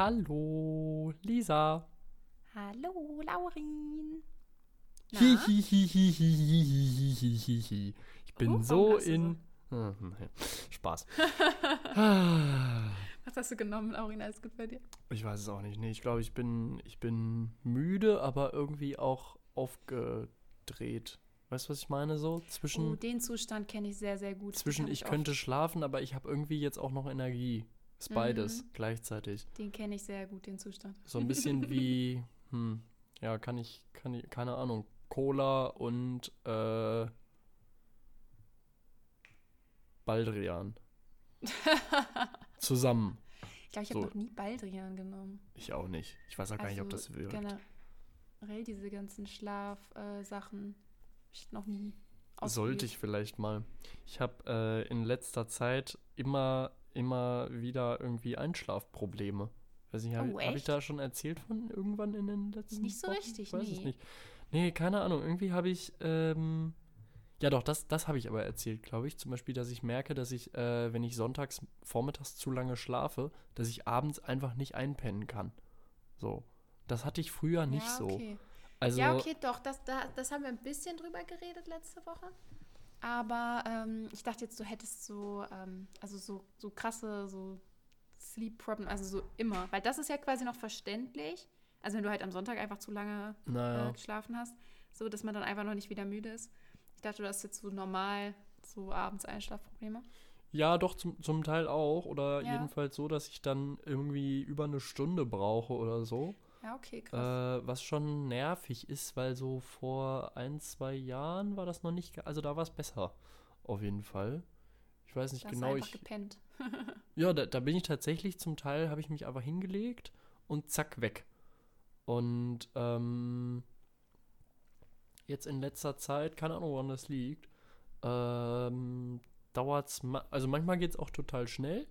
Hallo, Lisa. Hallo, Laurin. Na? Hihihihihihihihihi. Ich bin Oh, so in. Ah, nee. Spaß. Was hast du genommen, Laurin? Alles gut bei dir? Ich weiß es auch nicht. Nee, ich glaube, ich bin, ich bin müde, aber irgendwie auch aufgedreht. Weißt du, was ich meine? So zwischen, Oh, den Zustand kenne ich sehr, sehr gut. Zwischen ich oft. könnte schlafen, aber ich habe irgendwie jetzt auch noch Energie. Ist beides Mhm. gleichzeitig. Den kenne ich sehr gut, den Zustand. So ein bisschen wie, hm, ja, kann ich, kann ich, keine Ahnung, Cola und äh, Baldrian. Zusammen. Ich glaube, ich habe So. noch nie Baldrian genommen. Ich auch nicht. Ich weiß auch gar nicht, ob das wirkt. Generell diese ganzen Schlafsachen. Äh, ich noch nie Sollte ich vielleicht mal. Ich habe äh, in letzter Zeit immer, immer wieder irgendwie Einschlafprobleme. Weiß nicht, habe Oh, hab ich da schon erzählt von irgendwann in den letzten Nicht so Wochen? richtig, ich weiß es nee. nicht. Nee, keine Ahnung. Irgendwie habe ich, ähm, ja doch, das, das habe ich aber erzählt, glaube ich. Zum Beispiel, dass ich merke, dass ich, äh, wenn ich sonntags vormittags zu lange schlafe, dass ich abends einfach nicht einpennen kann. So. Das hatte ich früher nicht ja, so. okay. Also, ja, okay, doch. Das, da, das haben wir ein bisschen drüber geredet letzte Woche. Aber ähm, ich dachte jetzt, du hättest so, ähm, also so, so krasse, so Sleep Problem, also so immer. Weil das ist ja quasi noch verständlich. Also wenn du halt am Sonntag einfach zu lange naja. äh, geschlafen hast, so dass man dann einfach noch nicht wieder müde ist. Ich dachte, du hast jetzt so normal so abends Einschlafprobleme. Ja, doch, zum, zum Teil auch. Oder Ja. jedenfalls so, dass ich dann irgendwie über eine Stunde brauche oder so. Ja, okay, krass. Äh, was schon nervig ist, weil so vor ein, zwei Jahren war das noch nicht, also da war es besser. Auf jeden Fall. Ich weiß nicht da hast genau, einfach ich. gepennt. Ja, da, da bin ich tatsächlich zum Teil, habe ich mich einfach hingelegt und zack, weg. Und ähm, jetzt in letzter Zeit, keine Ahnung, woran das liegt, ähm, dauert es, ma also manchmal geht es auch total schnell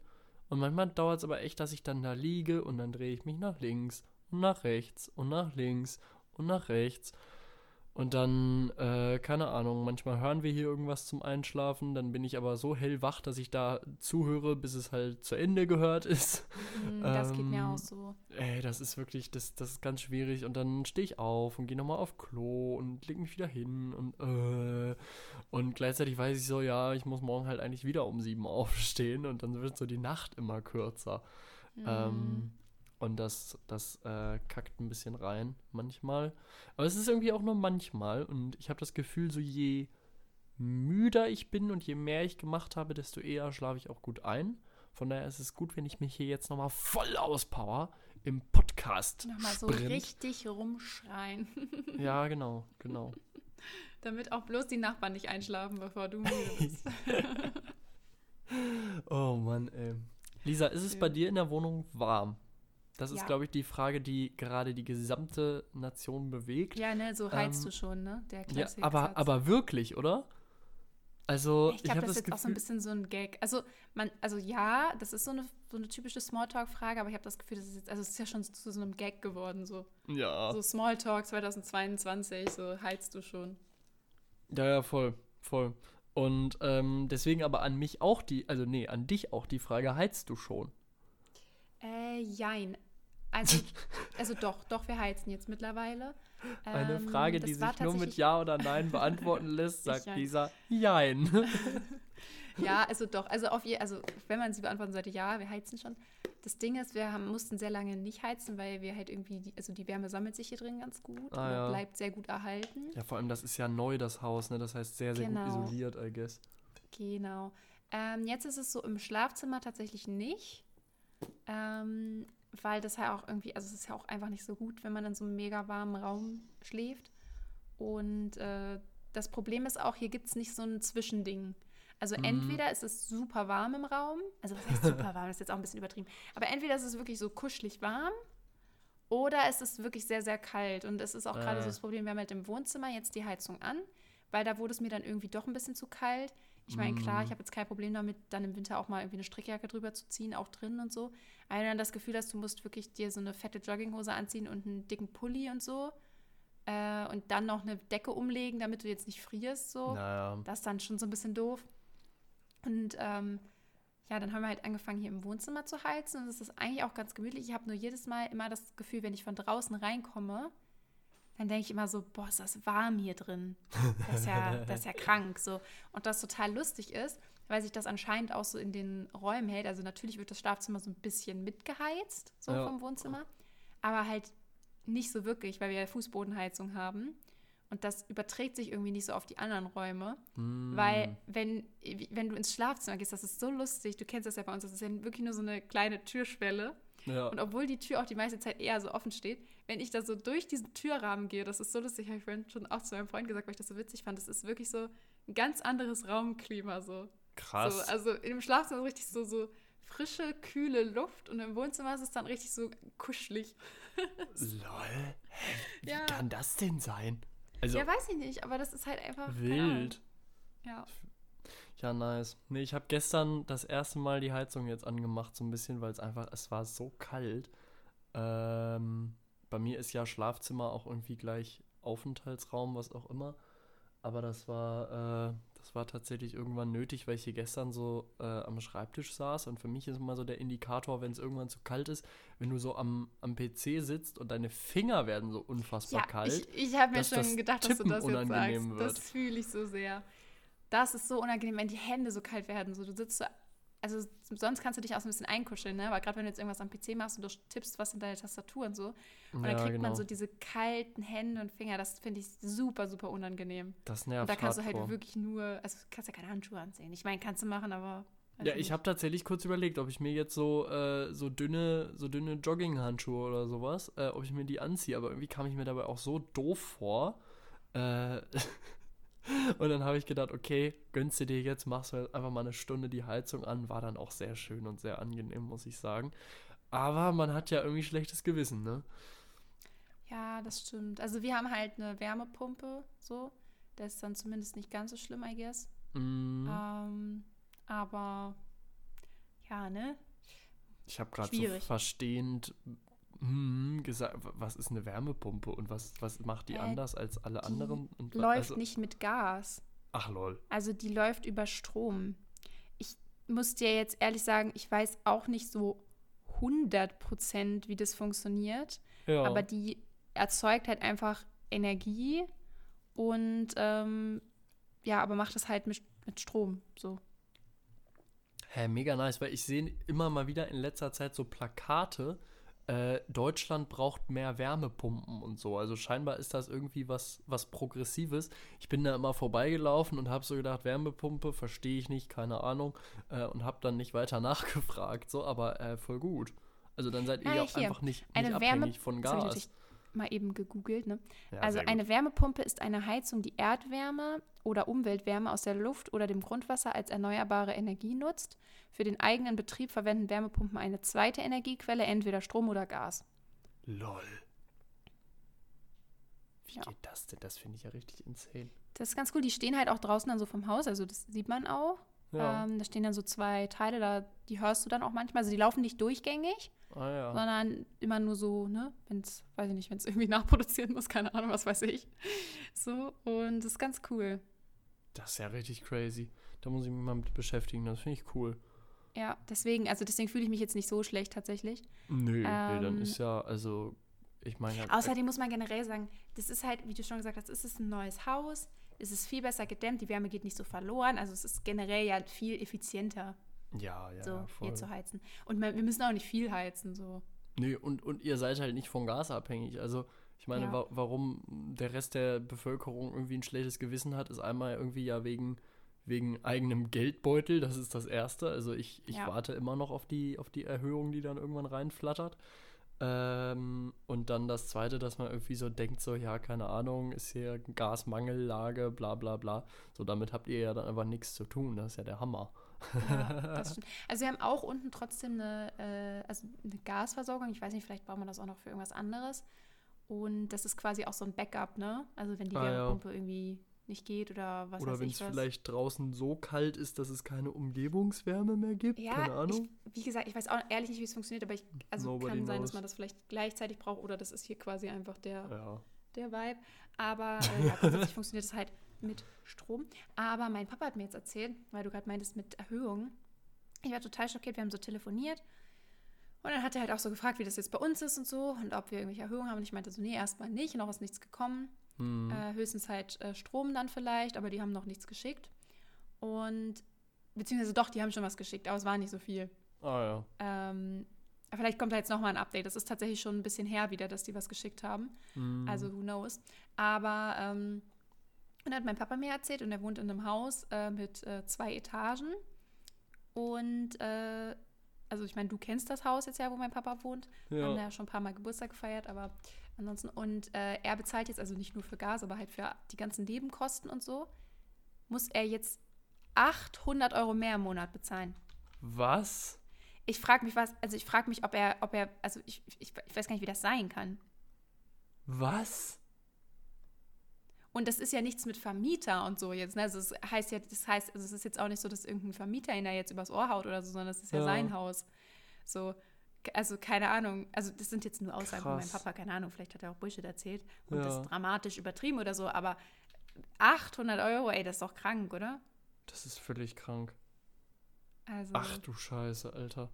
und manchmal dauert es aber echt, dass ich dann da liege und dann drehe ich mich nach links und nach rechts und nach links und nach rechts. Und dann, äh, keine Ahnung, manchmal hören wir hier irgendwas zum Einschlafen, dann bin ich aber so hellwach, dass ich da zuhöre, bis es halt zu Ende gehört ist. Mm, das geht mir ähm, auch so. Ey, das ist wirklich, das, das ist ganz schwierig. Und dann stehe ich auf und gehe nochmal auf Klo und leg mich wieder hin und äh, und gleichzeitig weiß ich so, ja, ich muss morgen halt eigentlich wieder um sieben aufstehen und dann wird so die Nacht immer kürzer. Mm. Ähm, und das, das äh, kackt ein bisschen rein manchmal. Aber es ist irgendwie auch nur manchmal. Und ich habe das Gefühl, so je müder ich bin und je mehr ich gemacht habe, desto eher schlafe ich auch gut ein. Von daher ist es gut, wenn ich mich hier jetzt nochmal voll auspower im Podcast. Nochmal so richtig rumschreien. Ja, genau, genau. Damit auch bloß die Nachbarn nicht einschlafen, bevor du müde bist. Oh Mann, ey. Lisa, ist es bei dir in der Wohnung warm? Das ist, Ja. glaube ich, die Frage, die gerade die gesamte Nation bewegt. ja, ne, so heizt Ähm, du schon, ne? Der Ja, Klassik aber, aber wirklich, oder? Also, Ich ich, habe glaube, das das ist jetzt auch so ein bisschen so ein Gag. Also, man, also ja, das ist so eine, so eine typische Smalltalk-Frage, aber ich habe das Gefühl, das ist jetzt, also es ist ja schon zu so einem Gag geworden, so. Ja. So Smalltalk 2022, so heizt du schon. ja, ja, voll, voll. Und ähm, deswegen aber an mich auch die, also nee, an dich auch die Frage, heizt du schon? Äh, jein. Also, also doch, doch, wir heizen jetzt mittlerweile. Eine Ähm, Frage, das die sich nur mit Ja oder Nein beantworten lässt, sagt Jein. Lisa, Jein. Ja, also doch. Also auf je, also wenn man sie beantworten sollte, ja, wir heizen schon. Das Ding ist, wir haben, mussten sehr lange nicht heizen, weil wir halt irgendwie, die, also die Wärme sammelt sich hier drin ganz gut Ah, ja. bleibt sehr gut erhalten. Ja, vor allem, das ist ja neu, das Haus, ne? Das heißt sehr, sehr Genau. gut isoliert, I guess. Genau. Ähm, jetzt ist es so im Schlafzimmer tatsächlich nicht, ähm, weil das ja auch irgendwie, also es ist ja auch einfach nicht so gut, wenn man in so einem mega warmen Raum schläft. Und äh, das Problem ist auch, hier gibt es nicht so ein Zwischending. Also Mhm. entweder ist es super warm im Raum, also was heißt super warm, das ist jetzt auch ein bisschen übertrieben, aber entweder ist es wirklich so kuschelig warm oder es ist wirklich sehr, sehr kalt. Und es ist auch gerade Äh. so das Problem, wir haben halt im Wohnzimmer jetzt die Heizung an, weil da wurde es mir dann irgendwie doch ein bisschen zu kalt. Ich meine, klar, ich habe jetzt kein Problem damit, dann im Winter auch mal irgendwie eine Strickjacke drüber zu ziehen, auch drin und so. Aber dann das Gefühl hast, du musst wirklich dir so eine fette Jogginghose anziehen und einen dicken Pulli und so äh, und dann noch eine Decke umlegen, damit du jetzt nicht frierst, so. Naja. Das ist dann schon so ein bisschen doof. Und ähm, ja, dann haben wir halt angefangen, hier im Wohnzimmer zu heizen. Und das ist eigentlich auch ganz gemütlich. Ich habe nur jedes Mal immer das Gefühl, wenn ich von draußen reinkomme, dann denke ich immer so, boah, ist das warm hier drin. Das ist ja, das ist ja krank. So. Und das total lustig ist, weil sich das anscheinend auch so in den Räumen hält. Also natürlich wird das Schlafzimmer so ein bisschen mitgeheizt, so Ja. vom Wohnzimmer. Aber halt nicht so wirklich, weil wir ja Fußbodenheizung haben. Und das überträgt sich irgendwie nicht so auf die anderen Räume. Hm. Weil, wenn, wenn du ins Schlafzimmer gehst, das ist so lustig, du kennst das ja bei uns, das ist ja wirklich nur so eine kleine Türschwelle. Ja. Und obwohl die Tür auch die meiste Zeit eher so offen steht, wenn ich da so durch diesen Türrahmen gehe, das ist so lustig, habe ich vorhin schon auch zu meinem Freund gesagt, weil ich das so witzig fand, das ist wirklich so ein ganz anderes Raumklima so. Krass. So, also in dem Schlafzimmer ist richtig so, so frische, kühle Luft und im Wohnzimmer ist es dann richtig so kuschelig. Lol. Wie Ja. kann das denn sein? Also, ja, weiß ich nicht, aber das ist halt einfach wild. Ja. Ja, nice. Nee, ich habe gestern das erste Mal die Heizung jetzt angemacht, so ein bisschen, weil es einfach, es war so kalt. Ähm, bei mir ist ja Schlafzimmer auch irgendwie gleich Aufenthaltsraum, was auch immer. Aber das war, äh, das war tatsächlich irgendwann nötig, weil ich hier gestern so äh, am Schreibtisch saß. Und für mich ist immer so der Indikator, wenn es irgendwann zu kalt ist, wenn du so am, am PC sitzt und deine Finger werden so unfassbar Ja, kalt. ich, ich habe mir schon gedacht, dass du das jetzt sagst. wird. Das fühle ich so sehr. Das ist so unangenehm, wenn die Hände so kalt werden. So, du sitzt so, also sonst kannst du dich auch so ein bisschen einkuscheln, ne? Aber gerade wenn du jetzt irgendwas am PC machst und du tippst was in deine Tastatur und so, und dann Ja, kriegt genau. man so diese kalten Hände und Finger, das finde ich super, super unangenehm. das Und nervt da kannst du halt hardcore. wirklich nur, also du kannst ja keine Handschuhe anziehen. Ich meine, kannst du machen, aber. Ja, ich habe tatsächlich kurz überlegt, ob ich mir jetzt so, äh, so dünne, so dünne Jogginghandschuhe oder sowas, äh, ob ich mir die anziehe, aber irgendwie kam ich mir dabei auch so doof vor. Äh, und dann habe ich gedacht, okay, gönnst du dir jetzt, machst du jetzt einfach mal eine Stunde die Heizung an, war dann auch sehr schön und sehr angenehm, muss ich sagen. Aber man hat ja irgendwie schlechtes Gewissen, ne? Ja, das stimmt. Also wir haben halt eine Wärmepumpe, so. Das ist dann zumindest nicht ganz so schlimm, I guess. Mm, Ähm, aber ja, ne? ich habe gerade so verstehend mm, gesagt, was ist eine Wärmepumpe und was, was macht die Äh, anders als alle die anderen? Und, Läuft also- nicht mit Gas. Ach lol. Also die läuft über Strom. Ich muss dir jetzt ehrlich sagen, ich weiß auch nicht so 100% wie das funktioniert, Ja. aber die erzeugt halt einfach Energie und ähm, ja, aber macht es halt mit, mit Strom. So. Hä, mega nice, weil ich sehe immer mal wieder in letzter Zeit so Plakate, äh, Deutschland braucht mehr Wärmepumpen und so. Also scheinbar ist das irgendwie was, was Progressives. Ich bin da immer vorbeigelaufen und habe so gedacht, Wärmepumpe, verstehe ich nicht, keine Ahnung. Äh, und habe dann nicht weiter nachgefragt, so, aber äh, voll gut. Also dann seid ihr Ah, ja auch einfach nicht, nicht abhängig von Gas. Mal eben gegoogelt. Ne? Ja, also eine Wärmepumpe ist eine Heizung, die Erdwärme oder Umweltwärme aus der Luft oder dem Grundwasser als erneuerbare Energie nutzt. Für den eigenen Betrieb verwenden Wärmepumpen eine zweite Energiequelle, entweder Strom oder Gas. Lol. Wie Ja. geht das denn? Das finde ich ja richtig insane. Das ist ganz cool. Die stehen halt auch draußen dann so vom Haus, also das sieht man auch. Ja. Ähm, da stehen dann so zwei Teile, da, die hörst du dann auch manchmal. Also die laufen nicht durchgängig, ah ja. sondern immer nur so, ne, wenn es, weiß ich nicht, wenn es irgendwie nachproduzieren muss, keine Ahnung, was weiß ich. So, und das ist ganz cool. Das ist ja richtig crazy. Da muss ich mich mal mit beschäftigen. Das finde ich cool. Ja, deswegen, also deswegen fühle ich mich jetzt nicht so schlecht tatsächlich. Nö, nee, dann Ähm, ist ja, also, ich meine, halt, Außerdem muss man generell sagen, das ist halt, wie du schon gesagt hast, es ist ein neues Haus, es ist viel besser gedämmt, die Wärme geht nicht so verloren, also es ist generell ja viel effizienter, ja, ja, so ja, voll. hier zu heizen. Und wir müssen auch nicht viel heizen, so. Nee, und, und ihr seid halt nicht von Gas abhängig. Also, ich meine, Ja. wa warum der Rest der Bevölkerung irgendwie ein schlechtes Gewissen hat, ist einmal irgendwie ja wegen, wegen eigenem Geldbeutel. Das ist das Erste. Also, ich, ich Ja. warte immer noch auf die, auf die Erhöhung, die dann irgendwann reinflattert. Ähm, und dann das Zweite, dass man irgendwie so denkt, so, ja, keine Ahnung, ist hier Gasmangellage, bla bla bla. So, damit habt ihr ja dann einfach nichts zu tun. Das ist ja der Hammer. Ja. Also wir haben auch unten trotzdem eine, äh, also eine Gasversorgung. Ich weiß nicht, vielleicht brauchen wir das auch noch für irgendwas anderes. Und das ist quasi auch so ein Backup, ne? Also wenn die Ah, ja. Wärmepumpe irgendwie nicht geht oder was Oder wenn es vielleicht draußen so kalt ist, dass es keine Umgebungswärme mehr gibt. Ja, keine Ahnung. Ich, wie gesagt, ich weiß auch ehrlich nicht, wie es funktioniert, aber ich, also Nobody kann sein, knows. dass man das vielleicht gleichzeitig braucht oder das ist hier quasi einfach der, ja. der Vibe. Aber äh, ja, grundsätzlich funktioniert es halt mit Strom. Aber mein Papa hat mir jetzt erzählt, weil du gerade meintest mit Erhöhung, Ich war total schockiert, wir haben so telefoniert. Und dann hat er halt auch so gefragt, wie das jetzt bei uns ist und so und ob wir irgendwelche Erhöhungen haben. Und ich meinte so, nee, erstmal nicht, noch ist nichts gekommen. Hm. Äh, höchstens halt äh, Strom dann vielleicht, aber die haben noch nichts geschickt. Und, beziehungsweise doch, die haben schon was geschickt, aber es war nicht so viel. Ah ja. Ähm, vielleicht kommt da jetzt nochmal ein Update. Das ist tatsächlich schon ein bisschen her wieder, dass die was geschickt haben. Hm. Also who knows. Aber ähm, und hat mein Papa mir erzählt und er wohnt in einem Haus äh, mit äh, zwei Etagen. Und äh, also ich meine, du kennst das Haus jetzt ja, wo mein Papa wohnt. Wir haben da ja. ja schon ein paar Mal Geburtstag gefeiert, aber ansonsten. Und äh, er bezahlt jetzt also nicht nur für Gas, aber halt für die ganzen Nebenkosten und so, muss er jetzt 800 Euro mehr im Monat bezahlen. Was? Ich frage mich, was, also ich frage mich, ob er, ob er, also ich, ich, ich weiß gar nicht, wie das sein kann. Was? Und das ist ja nichts mit Vermieter und so jetzt. Ne? Also das heißt ja, das heißt, also es ist jetzt auch nicht so, dass irgendein Vermieter ihn da jetzt übers Ohr haut oder so, sondern das ist ja, Ja. sein Haus. So, also keine Ahnung. Also das sind jetzt nur Aussagen von meinem Krass. Papa, keine Ahnung. Vielleicht hat er auch Bullshit erzählt und Ja. das dramatisch übertrieben oder so. Aber 800 Euro, ey, das ist doch krank, oder? Das ist völlig krank. Also Ach du Scheiße, Alter.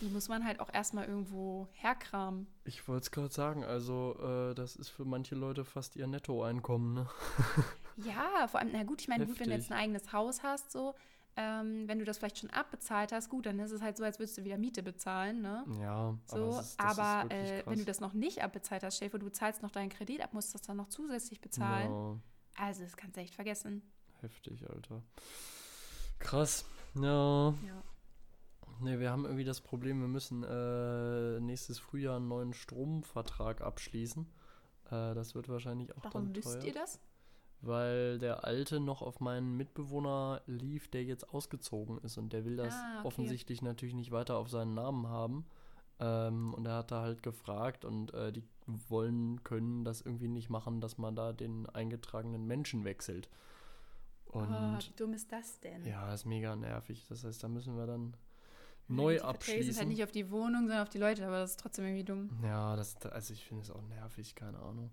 Die muss man halt auch erstmal irgendwo herkramen. Ich wollte es gerade sagen, also äh, das ist für manche Leute fast ihr Nettoeinkommen, ne? Ja, vor allem, na gut, ich meine, gut, wenn du jetzt ein eigenes Haus hast, so, ähm, wenn du das vielleicht schon abbezahlt hast, gut, dann ist es halt so, als würdest du wieder Miete bezahlen, ne? Ja, So, aber, ist, aber äh, wenn du das noch nicht abbezahlt hast, vor, du zahlst noch deinen Kredit ab, musst das dann noch zusätzlich bezahlen. Ja, Also, das kannst du echt vergessen. heftig, Alter. Krass. Ja. Ja. Ne, wir haben irgendwie das Problem, wir müssen äh, nächstes Frühjahr einen neuen Stromvertrag abschließen. Äh, das wird wahrscheinlich auch Warum dann wisst teuer. ihr das? Weil der alte noch auf meinen Mitbewohner lief, der jetzt ausgezogen ist und der will das Ah, okay. offensichtlich natürlich nicht weiter auf seinen Namen haben. Ähm, und er hat da halt gefragt und äh, die wollen, können das irgendwie nicht machen, dass man da den eingetragenen Menschen wechselt. Und oh, wie dumm ist das denn? ja, ist mega nervig. Das heißt, da müssen wir dann neu die Verträge sind abschließen. halt nicht auf die Wohnung, sondern auf die Leute, aber das ist trotzdem irgendwie dumm. Ja, das, da- also ich finde es auch nervig, keine Ahnung.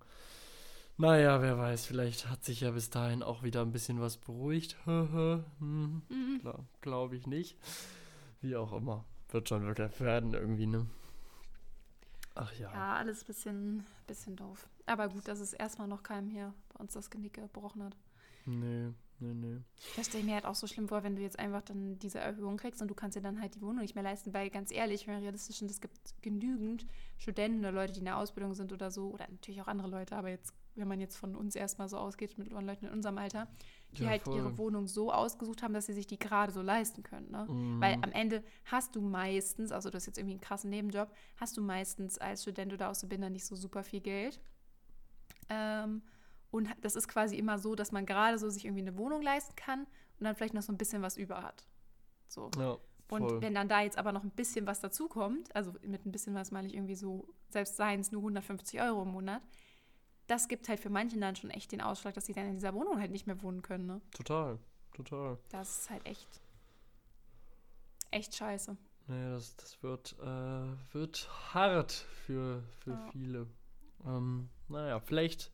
Naja, wer weiß, vielleicht hat sich ja bis dahin auch wieder ein bisschen was beruhigt. hm, Mhm. Glaube ich nicht. Wie auch immer. Wird schon wirklich werden irgendwie, ne? Ach ja. Ja, alles ein bisschen, bisschen doof. Aber gut, dass es erstmal noch keinem hier bei uns das Genick gebrochen hat. Nee, nee, nee. Das stelle ich mir halt auch so schlimm vor, wenn du jetzt einfach dann diese Erhöhung kriegst und du kannst dir dann halt die Wohnung nicht mehr leisten, weil ganz ehrlich, wenn wir realistisch sind, es gibt genügend Studenten oder Leute, die in der Ausbildung sind oder so, oder natürlich auch andere Leute, aber jetzt, wenn man jetzt von uns erstmal so ausgeht, mit Leuten in unserem Alter, die Ja, halt voll. ihre Wohnung so ausgesucht haben, dass sie sich die gerade so leisten können. Ne? Mhm. Weil am Ende hast du meistens, also du hast jetzt irgendwie einen krassen Nebenjob, hast du meistens als Student oder Auszubildender nicht so super viel Geld. Ähm, und das ist quasi immer so, dass man gerade so sich irgendwie eine Wohnung leisten kann und dann vielleicht noch so ein bisschen was über hat. So. Ja, Und wenn dann da jetzt aber noch ein bisschen was dazukommt, also mit ein bisschen was meine ich irgendwie so, selbst seien es nur 150 Euro im Monat, das gibt halt für manchen dann schon echt den Ausschlag, dass sie dann in dieser Wohnung halt nicht mehr wohnen können. Ne? Total, total. Das ist halt echt, echt scheiße. Nee, das, das wird, äh, wird hart für, für Ja. viele. Ähm, naja, vielleicht,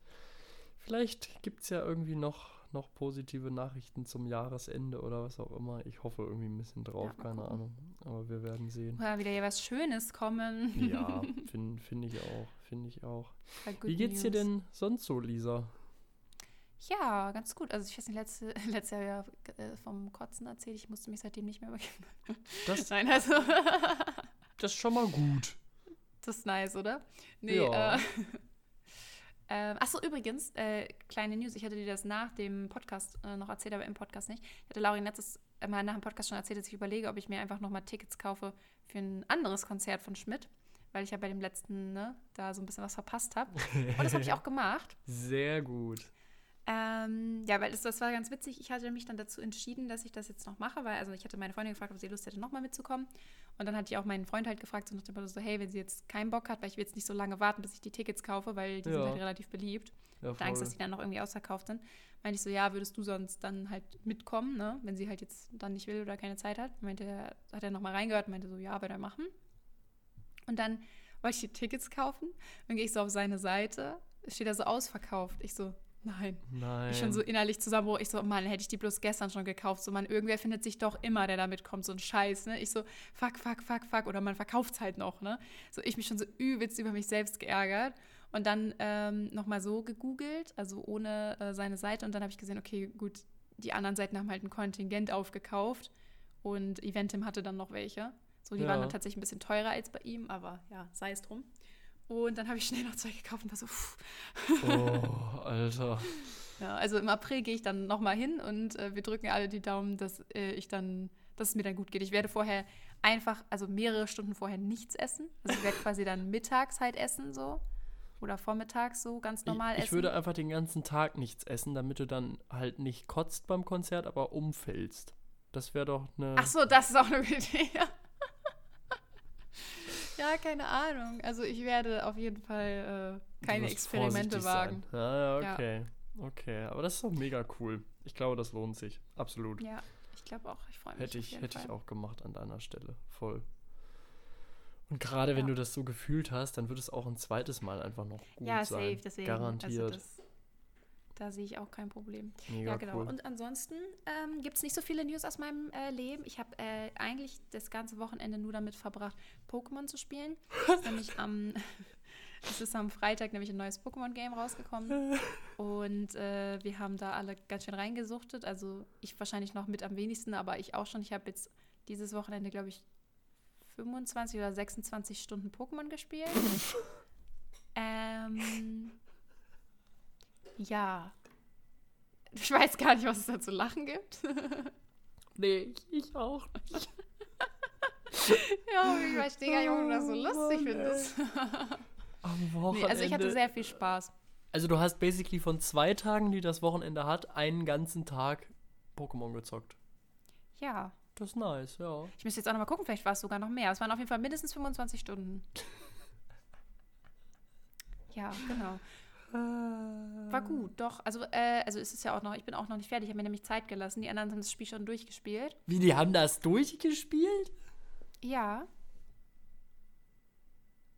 vielleicht gibt es ja irgendwie noch, noch positive Nachrichten zum Jahresende oder was auch immer. Ich hoffe irgendwie ein bisschen drauf, Ja, keine. Ahnung. Aber wir werden sehen. Oder wieder hier was Schönes kommen. Ja, finde find ich auch, finde ich auch. Wie geht's dir denn sonst so, Lisa? Ja, ganz gut. Also ich weiß nicht, letzte, letztes Jahr ja äh, vom Kotzen erzählt, ich musste mich seitdem nicht mehr übergeben. Das, Nein, also das ist schon mal gut. das ist nice, oder? Nee, Ja. äh, ähm, achso, übrigens, äh, kleine News, ich hatte dir das nach dem Podcast äh, noch erzählt, aber im Podcast nicht. Ich hatte Laurin letztes äh, Mal nach dem Podcast schon erzählt, dass ich überlege, ob ich mir einfach nochmal Tickets kaufe für ein anderes Konzert von Schmidt, weil ich ja bei dem letzten, ne, da so ein bisschen was verpasst habe. Und das habe ich auch gemacht. Sehr gut. Ähm, ja, weil das, das war ganz witzig. Ich hatte mich dann dazu entschieden, dass ich das jetzt noch mache, weil also ich hatte meine Freundin gefragt, ob sie Lust hätte, nochmal mitzukommen. Und dann hatte ich auch meinen Freund halt gefragt, so nach dem Motto so, hey, wenn sie jetzt keinen Bock hat, weil ich will jetzt nicht so lange warten, bis ich die Tickets kaufe, weil die sind Ja. halt relativ beliebt. Ja, Ich Angst, dass voll. die dann noch irgendwie ausverkauft sind. Meinte ich so, ja, würdest du sonst dann halt mitkommen, ne? Wenn sie halt jetzt dann nicht will oder keine Zeit hat. Meinte er, hat er nochmal reingehört und meinte so, ja, würde er machen. Und dann wollte ich die Tickets kaufen. Dann gehe ich so auf seine Seite, steht da so ausverkauft. Ich so, nein. Nein. Ich schon so innerlich zusammenbruch. Ich so, Mann, hätte ich die bloß gestern schon gekauft. So, man, irgendwer findet sich doch immer, der damit kommt, so ein Scheiß, ne? Ich so, fuck, fuck, fuck, fuck. Oder man verkauft es halt noch, ne? So, ich mich schon so übelst über mich selbst geärgert. Und dann ähm, nochmal so gegoogelt, also ohne äh, seine Seite. Und dann habe ich gesehen, okay, gut, die anderen Seiten haben halt ein Kontingent aufgekauft. Und Eventim hatte dann noch welche. So, die Ja. waren dann tatsächlich ein bisschen teurer als bei ihm, aber ja, sei es drum. Und dann habe ich schnell noch zwei gekauft und war so, pff. Oh, Alter. Ja, also im April gehe ich dann nochmal hin und äh, wir drücken alle die Daumen, dass äh, ich dann, dass es mir dann gut geht. Ich werde vorher einfach, also mehrere Stunden vorher nichts essen. Also ich werde quasi dann mittags halt essen so. Oder vormittags so ganz normal ich, ich essen. würde einfach den ganzen Tag nichts essen, damit du dann halt nicht kotzt beim Konzert, aber umfällst. Das wäre doch eine. Ach so, das ist auch eine gute Idee. Ja. keine Ahnung. Also ich werde auf jeden Fall äh, keine Experimente wagen. Sein. Ja, ja, Ja. okay. Okay, aber das ist doch mega cool. Ich glaube, das lohnt sich. Absolut. Ja, ich glaube auch. Ich freue mich. hätte ich, hätte ich Fall. auch gemacht an deiner Stelle. Voll. Und gerade wenn Ja. du das so gefühlt hast, dann wird es auch ein zweites Mal einfach noch gut Ja, sein. safe, deswegen. Garantiert. Also das, da sehe ich auch kein Problem. Mega Ja, genau. cool. Und ansonsten ähm, gibt es nicht so viele News aus meinem äh, Leben. Ich habe äh, eigentlich das ganze Wochenende nur damit verbracht, Pokémon zu spielen. Es ist nämlich am, es ist am Freitag nämlich ein neues Pokémon-Game rausgekommen. Und äh, wir haben da alle ganz schön reingesuchtet. Also ich wahrscheinlich noch mit am wenigsten, aber ich auch schon. Ich habe jetzt dieses Wochenende, glaube ich, 25 oder 26 Stunden Pokémon gespielt. ähm, ja. Ich weiß gar nicht, was es da zu lachen gibt. nee, ich auch nicht. ja, ich verstehe gar nicht, warum du das so Oh lustig Mann, findest. Am nee, Wochenende. also ich hatte sehr viel Spaß. also du hast basically von zwei Tagen, die das Wochenende hat, einen ganzen Tag Pokémon gezockt. Ja. Das ist nice, ja. Ich müsste jetzt auch noch mal gucken, vielleicht war es sogar noch mehr. Es waren auf jeden Fall mindestens 25 Stunden. ja, genau. War gut, doch. Also, äh, also es ist ja auch noch, ich bin auch noch nicht fertig. Ich habe mir nämlich Zeit gelassen. Die anderen haben das Spiel schon durchgespielt. Wie, die haben das durchgespielt? Ja.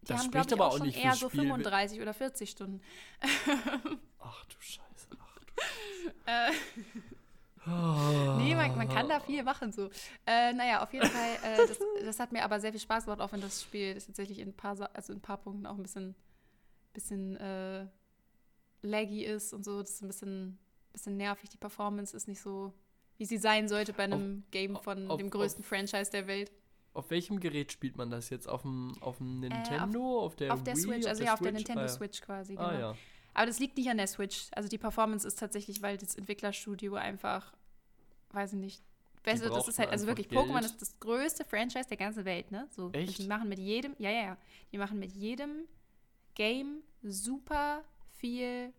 Die Das haben, spricht aber auch auch schon nicht eher so Spiel. 35 oder 40 Stunden. Ach du Scheiße. Ach du Äh, Oh. nee, man, man kann da viel machen so. Äh, naja, auf jeden Fall, äh, das, das hat mir aber sehr viel Spaß gemacht, auch wenn das Spiel das tatsächlich in ein paar, also in ein paar Punkten auch ein bisschen, bisschen äh, laggy ist und so. Das ist ein bisschen, bisschen nervig. Die Performance ist nicht so, wie sie sein sollte bei einem Game von auf- dem größten Franchise der Welt. Auf welchem Gerät spielt man das jetzt? Auf dem, auf dem Nintendo? auf, der Äh, auf der Wii, Switch, also der ja, auf der Switch? Nintendo ah, ja. Switch quasi. Genau. Ah ja. Aber das liegt nicht an der Switch. Also die Performance ist tatsächlich, weil das Entwicklerstudio einfach, weiß ich nicht. Weißt du, das ist halt, also wirklich, Pokémon Geld. ist das größte Franchise der ganzen Welt, ne? So, Echt? Die machen mit jedem, ja, ja, ja. Die machen mit jedem Game super viel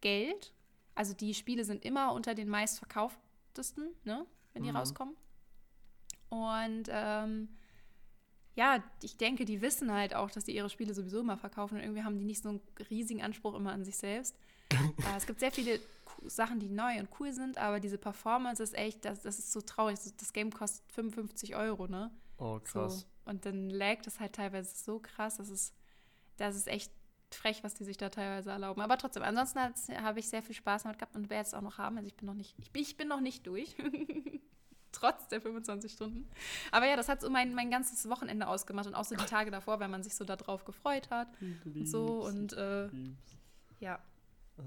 Geld. Also die Spiele sind immer unter den meistverkauftesten, ne? Wenn die Mhm. rauskommen. Und ähm, ja, ich denke, die wissen halt auch, dass die ihre Spiele sowieso immer verkaufen und irgendwie haben die nicht so einen riesigen Anspruch immer an sich selbst. äh, es gibt sehr viele Sachen, die neu und cool sind, aber diese Performance ist echt, das, das ist so traurig. Das Game kostet 55 Euro, ne? Oh, krass. So. Und dann laggt es halt teilweise so krass, das ist, das ist echt frech, was die sich da teilweise erlauben. Aber trotzdem, ansonsten habe ich sehr viel Spaß damit gehabt und werde es auch noch haben. Also ich bin noch nicht, ich bin, ich bin noch nicht durch. Trotz der 25 Stunden. Aber ja, das hat so mein, mein ganzes Wochenende ausgemacht und auch so die Tage davor, weil man sich so darauf gefreut hat und so und äh, ja.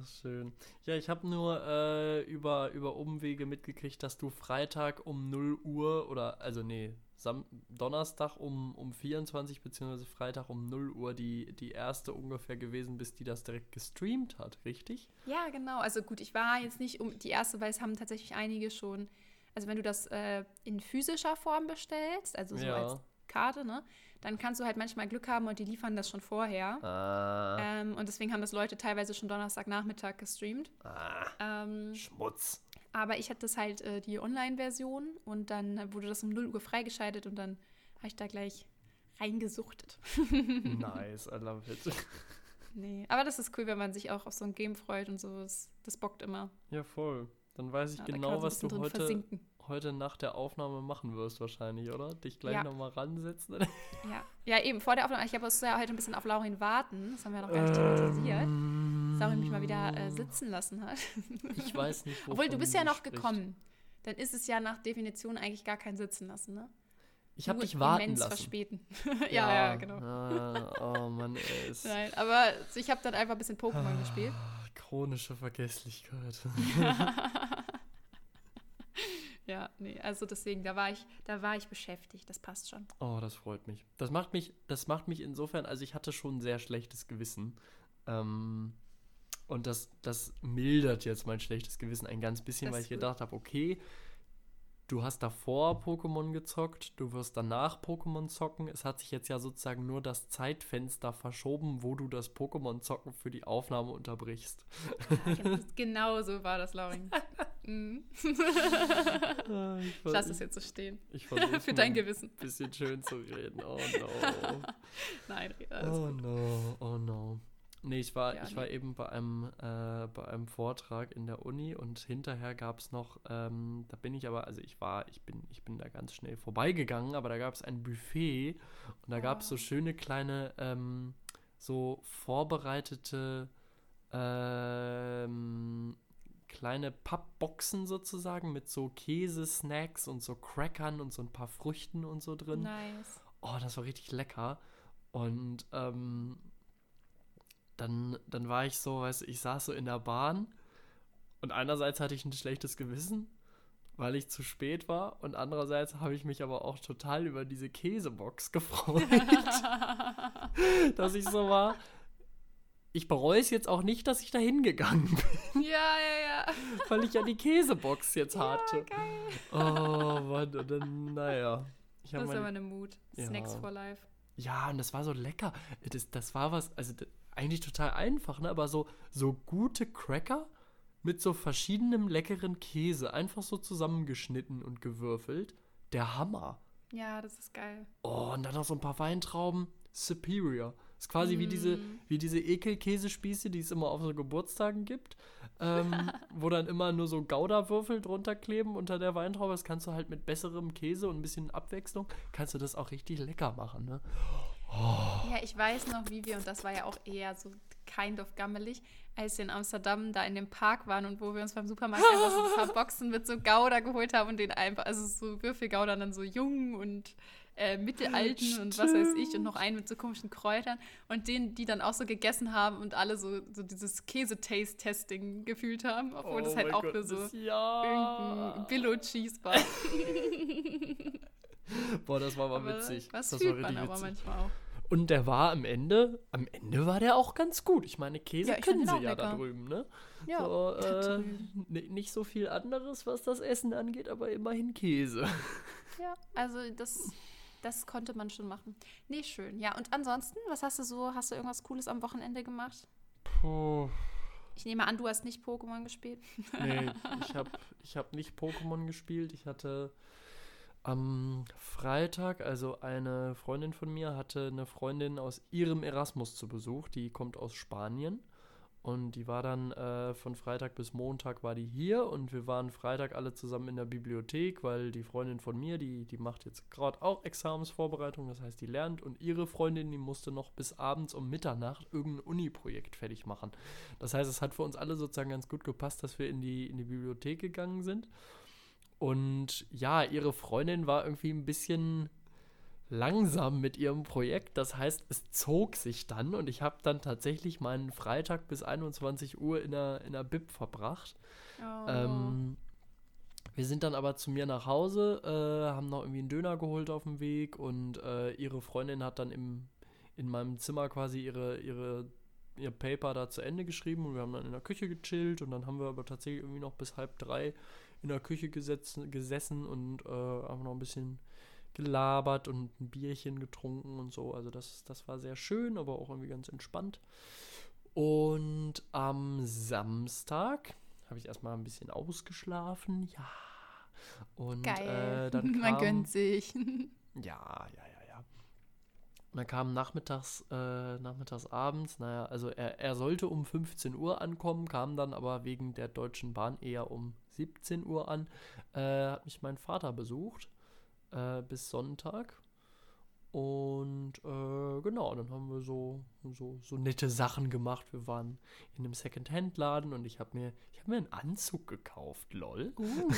Ist schön. Ja, ich habe nur äh, über, über Umwege mitgekriegt, dass du Freitag um 0 Uhr oder, also nee, Sam Donnerstag um, um 24 beziehungsweise Freitag um 0 Uhr die, die erste ungefähr gewesen bist, die das direkt gestreamt hat, richtig? Ja, genau. Also gut, ich war jetzt nicht um die erste, weil es haben tatsächlich einige schon. Also wenn du das äh, in physischer Form bestellst, also so Ja. als Karte, ne, dann kannst du halt manchmal Glück haben und die liefern das schon vorher. Ah, Ähm, und deswegen haben das Leute teilweise schon Donnerstagnachmittag gestreamt. ah Ähm, Schmutz. Aber ich hatte das halt äh, die Online-Version und dann wurde das um 0 Uhr freigeschaltet und dann habe ich da gleich reingesuchtet. nice, I love it. Nee, aber das ist cool, wenn man sich auch auf so ein Game freut und so. Das, das bockt immer. Ja, voll. Dann weiß ich Ja, genau, was du heute, versinken. heute nach der Aufnahme machen wirst wahrscheinlich, oder? Dich gleich Ja. nochmal ransetzen. Ja. ja, eben, vor der Aufnahme. Ich musste ja heute ein bisschen auf Laurin warten. Das haben wir noch gar nicht thematisiert. Ähm, Lauri mich mal wieder äh, sitzen lassen hat. Ich weiß nicht, Obwohl, du bist ja noch spricht. gekommen. Dann ist es ja nach Definition eigentlich gar kein Sitzen lassen, ne? Ich habe dich warten lassen. verspäten. ja, ja, genau. Ah, oh Mann, ey, ist Nein, aber ich habe dann einfach ein bisschen Pokémon gespielt. chronische Vergesslichkeit. Ja, nee, also deswegen, da war ich, da war ich beschäftigt, das passt schon. Oh, das freut mich. Das macht mich, das macht mich insofern, also ich hatte schon ein sehr schlechtes Gewissen. Ähm, und das, das mildert jetzt mein schlechtes Gewissen ein ganz bisschen, Das weil ich gedacht habe, okay, du hast davor Pokémon gezockt, du wirst danach Pokémon zocken. Es hat sich jetzt ja sozusagen nur das Zeitfenster verschoben, wo du das Pokémon-Zocken für die Aufnahme unterbrichst. genau so war das, Laurin. Mhm. Ah, ich Ich lasse es jetzt so stehen. Für dein ein Gewissen. bisschen schön zu reden. Oh no. Nein, alles Oh gut. no, oh no. Nee, ich war, Ja, ich nee. war eben bei einem, äh, bei einem Vortrag in der Uni und hinterher gab es noch, ähm, da bin ich aber, also ich war, ich bin, ich bin da ganz schnell vorbeigegangen, aber da gab es ein Buffet und da gab es so Ah. schöne kleine, ähm, so vorbereitete, ähm, kleine Pappboxen sozusagen mit so Käsesnacks und so Crackern und so ein paar Früchten und so drin. Nice. Oh, das war richtig lecker. Und ähm, dann, dann war ich so, weißt du, ich saß so in der Bahn und einerseits hatte ich ein schlechtes Gewissen, weil ich zu spät war und andererseits habe ich mich aber auch total über diese Käsebox gefreut, dass ich so war. Ich bereue es jetzt auch nicht, dass ich da hingegangen bin, Ja, ja, ja. weil ich ja die Käsebox jetzt hatte. Geil. Oh Mann, und dann, naja. Ich Das ist meine aber eine Mut. Ja. Snacks for life. Ja, und das war so lecker. Das, das war was, also eigentlich total einfach, ne? Aber so, so gute Cracker mit so verschiedenem leckeren Käse, einfach so zusammengeschnitten und gewürfelt. Der Hammer. Ja, das ist geil. Oh, und dann noch so ein paar Weintrauben. Superior. Ist quasi wie diese, Mm. wie diese Ekelkäsespieße, die es immer auf so Geburtstagen gibt, ähm, wo dann immer nur so Gouda-Würfel drunter kleben unter der Weintraube. Das kannst du halt mit besserem Käse und ein bisschen Abwechslung, kannst du das auch richtig lecker machen, ne? Ja, ich weiß noch, wie wir, und das war ja auch eher so kind of gammelig, als wir in Amsterdam da in dem Park waren und wo wir uns beim Supermarkt einfach so ein paar Boxen mit so Gouda geholt haben und den einfach, also so Würfelgouda dann so jung und äh, mittelalten und was weiß ich und noch einen mit so komischen Kräutern und den, die dann auch so gegessen haben und alle so, so dieses Käse-Taste-Testing gefühlt haben, obwohl das halt auch Gott, nur so ja. irgendein Billo-Cheese war. Boah, das war mal Aber witzig. Was das fühlt war man aber witzig. manchmal auch. Und der war am Ende, am Ende war der auch ganz gut. Ich meine, Käse Ja, ich können sie ja auch da lecker. drüben, ne? Ja, so, äh, nicht so viel anderes, was das Essen angeht, aber immerhin Käse. Ja, also das, das konnte man schon machen. Nee, schön. Ja, und ansonsten, was hast du so, hast du irgendwas Cooles am Wochenende gemacht? Puh. Ich nehme an, du hast nicht Pokémon gespielt. Nee, ich habe ich hab nicht Pokémon gespielt. Ich hatte am Freitag, also eine Freundin von mir hatte eine Freundin aus ihrem Erasmus zu Besuch. Die kommt aus Spanien. Und die war dann äh, von Freitag bis Montag war die hier und wir waren Freitag alle zusammen in der Bibliothek, weil die Freundin von mir, die, die macht jetzt gerade auch Examensvorbereitung, das heißt, die lernt und ihre Freundin, die musste noch bis abends um Mitternacht irgendein Uni-Projekt fertig machen. Das heißt, es hat für uns alle sozusagen ganz gut gepasst, dass wir in die, in die Bibliothek gegangen sind. Und ja, ihre Freundin war irgendwie ein bisschen langsam mit ihrem Projekt. Das heißt, es zog sich dann und ich habe dann tatsächlich meinen Freitag bis 21 Uhr in der, in der Bib verbracht. Oh. Ähm, wir sind dann aber zu mir nach Hause, äh, haben noch irgendwie einen Döner geholt auf dem Weg und äh, ihre Freundin hat dann im, in meinem Zimmer quasi ihre, ihre, ihr Paper da zu Ende geschrieben und wir haben dann in der Küche gechillt und dann haben wir aber tatsächlich irgendwie noch bis halb drei in der Küche gesetzen, gesessen und äh, einfach noch ein bisschen gelabert und ein Bierchen getrunken und so. Also das, das war sehr schön, aber auch irgendwie ganz entspannt. Und am Samstag habe ich erstmal ein bisschen ausgeschlafen, ja. Und Geil. Äh, dann kam, Man gönnt sich. ja, ja, ja, ja. Und dann kam nachmittags, äh, nachmittags abends, naja, also er, er sollte um 15 Uhr ankommen, kam dann aber wegen der Deutschen Bahn eher um 17 Uhr an. Äh, hat mich mein Vater besucht äh, bis Sonntag. Und äh, genau, dann haben wir so, so, so nette Sachen gemacht. Wir waren in einem Second-Hand-Laden und ich habe mir, hab mir einen Anzug gekauft, lol. Uh,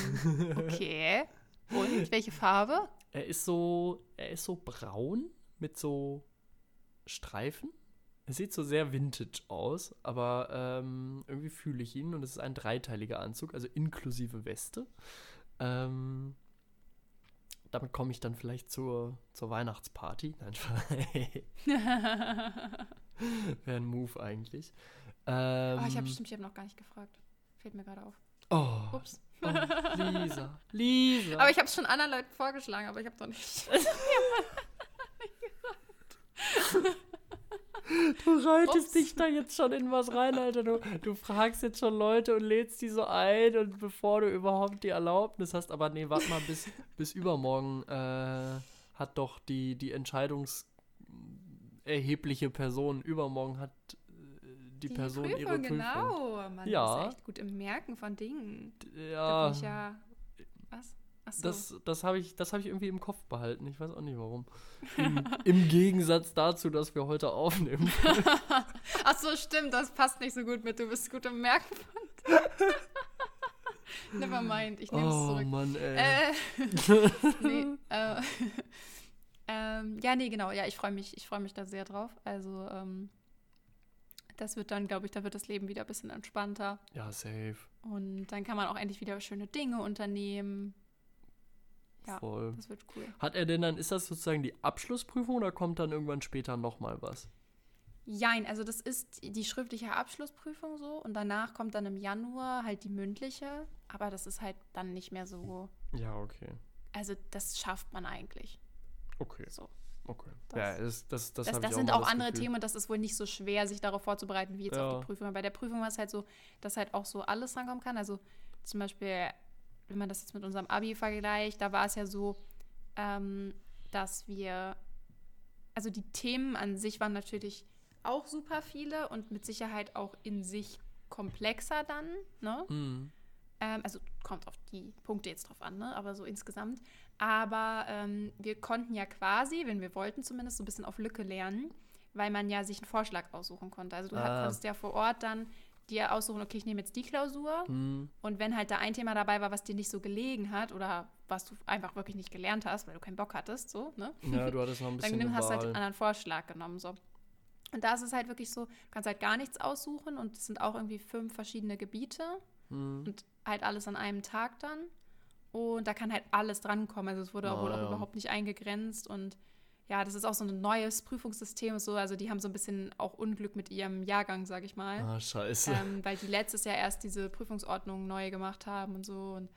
okay. Und welche Farbe? Er ist so, er ist so braun mit so Streifen. Er sieht so sehr vintage aus, aber ähm, irgendwie fühle ich ihn und es ist ein dreiteiliger Anzug, also inklusive Weste. Ähm, damit komme ich dann vielleicht zur, zur Weihnachtsparty. Nein, wäre ein Move eigentlich. Ähm, oh, ich habe bestimmt, ich habe noch gar nicht gefragt. Fällt mir gerade auf. Oh, Ups. oh, Lisa, Lisa. Aber ich habe es schon anderen Leuten vorgeschlagen, aber ich habe doch nicht. Du reitest Ups. dich da jetzt schon in was rein, Alter. Du, du fragst jetzt schon Leute und lädst die so ein und bevor du überhaupt die Erlaubnis hast. Aber nee, warte mal, bis, bis übermorgen äh, hat doch die, die entscheidungserhebliche Person, übermorgen hat äh, die, Person ihre Prüfung. genau. Man Ja. ist echt gut im Merken von Dingen. Ja, ja. Was? Achso. das, das habe ich, das hab ich irgendwie im Kopf behalten. Ich weiß auch nicht warum. Im, Im Gegensatz dazu, dass wir heute aufnehmen. Achso, stimmt, das passt nicht so gut mit. Du bist gut im Merken. Never mind, ich nehme es Oh zurück. Mann, ey. Äh, nee, äh, ähm, ja, nee, genau. Ja, ich freue mich, ich freue mich da sehr drauf. Also, ähm, das wird dann, glaube ich, da wird das Leben wieder ein bisschen entspannter. Ja, safe. Und dann kann man auch endlich wieder schöne Dinge unternehmen. Ja. Voll. Das wird cool. Hat er denn dann, ist das sozusagen die Abschlussprüfung oder kommt dann irgendwann später nochmal was? Jein, also das ist die schriftliche Abschlussprüfung so und danach kommt dann im Januar halt die mündliche, aber das ist halt dann nicht mehr so, Ja, okay. also das schafft man eigentlich. Okay. So. Okay. Das- ja, das, das, das, Das, das ich sind auch andere Gefühl. Themen und das ist wohl nicht so schwer, sich darauf vorzubereiten, wie jetzt Ja. auf die Prüfung. Bei der Prüfung war es halt so, dass halt auch so alles rankommen kann. Also zum Beispiel, wenn man das jetzt mit unserem Abi vergleicht, da war es ja so, ähm, dass wir, also die Themen an sich waren natürlich auch super viele und mit Sicherheit auch in sich komplexer dann, ne? Mhm. Ähm, also kommt auf die Punkte jetzt drauf an, ne? aber so insgesamt. Aber ähm, wir konnten ja quasi, wenn wir wollten zumindest, so ein bisschen auf Lücke lernen, weil man ja sich einen Vorschlag aussuchen konnte. Also du Ah. konntest ja vor Ort dann dir aussuchen, okay, ich nehme jetzt die Klausur. Mhm. Und wenn halt da ein Thema dabei war, was dir nicht so gelegen hat oder was du einfach wirklich nicht gelernt hast, weil du keinen Bock hattest, so, ne? Ja, du hattest noch ein Dann bisschen eine hast du halt einen anderen Vorschlag genommen. So. Und da ist es halt wirklich so, du kannst halt gar nichts aussuchen und es sind auch irgendwie fünf verschiedene Gebiete Mhm. und halt alles an einem Tag dann. Und da kann halt alles drankommen. Also es wurde Ah, wohl auch ja. überhaupt nicht eingegrenzt. Und ja, das ist auch so ein neues Prüfungssystem und so. Also die haben so ein bisschen auch Unglück mit ihrem Jahrgang, sag ich mal. Ah, scheiße. Ähm, weil die letztes Jahr erst diese Prüfungsordnung neu gemacht haben und so. Und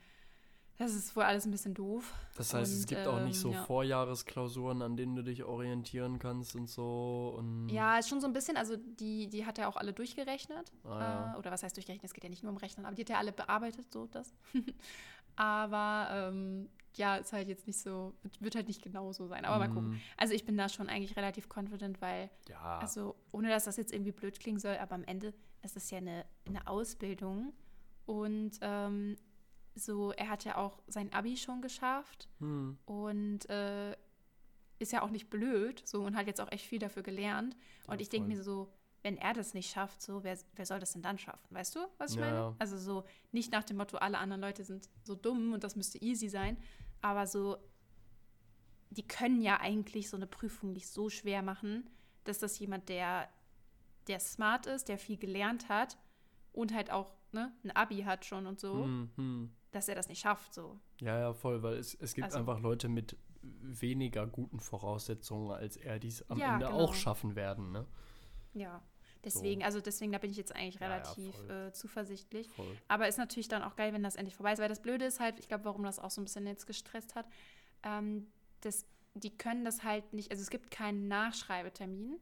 das ist wohl alles ein bisschen doof. das heißt, es und, gibt auch nicht so ähm, ja. Vorjahresklausuren, an denen du dich orientieren kannst und so. Und Ja, ist schon so ein bisschen, also die, die hat ja auch alle durchgerechnet. Ah, ja. äh, oder was heißt durchgerechnet? Es geht ja nicht nur um Rechnen, aber die hat ja alle bearbeitet, so das. aber ähm, ja, ist halt jetzt nicht so, wird, halt nicht genau so sein. Aber mal gucken. Mhm. Also ich bin da schon eigentlich relativ confident, weil, Ja. also ohne dass das jetzt irgendwie blöd klingen soll, aber am Ende, es ist ja eine, eine Ausbildung. Und ähm, so, er hat ja auch sein Abi schon geschafft Hm. und äh, ist ja auch nicht blöd so und hat jetzt auch echt viel dafür gelernt. Und Ja, ich denke mir so, wenn er das nicht schafft, so, wer, wer soll das denn dann schaffen? Weißt du, was ich Ja, meine? Also so nicht nach dem Motto, alle anderen Leute sind so dumm und das müsste easy sein, aber so, die können ja eigentlich so eine Prüfung nicht so schwer machen, dass das jemand, der, der smart ist, der viel gelernt hat und halt auch ne, ein Abi hat schon und so, Hm, hm. dass er das nicht schafft, so. Ja, ja, voll, weil es, es gibt Also- einfach Leute mit weniger guten Voraussetzungen, als er dies am Ja, Ende genau. auch schaffen werden, ne? Ja, deswegen, also deswegen, da bin ich jetzt eigentlich Ja, ja, relativ voll. äh, zuversichtlich. Voll. Aber ist natürlich dann auch geil, wenn das endlich vorbei ist, weil das Blöde ist halt, ich glaube, warum das auch so ein bisschen jetzt gestresst hat, ähm, das, die können das halt nicht, also es gibt keinen Nachschreibetermin.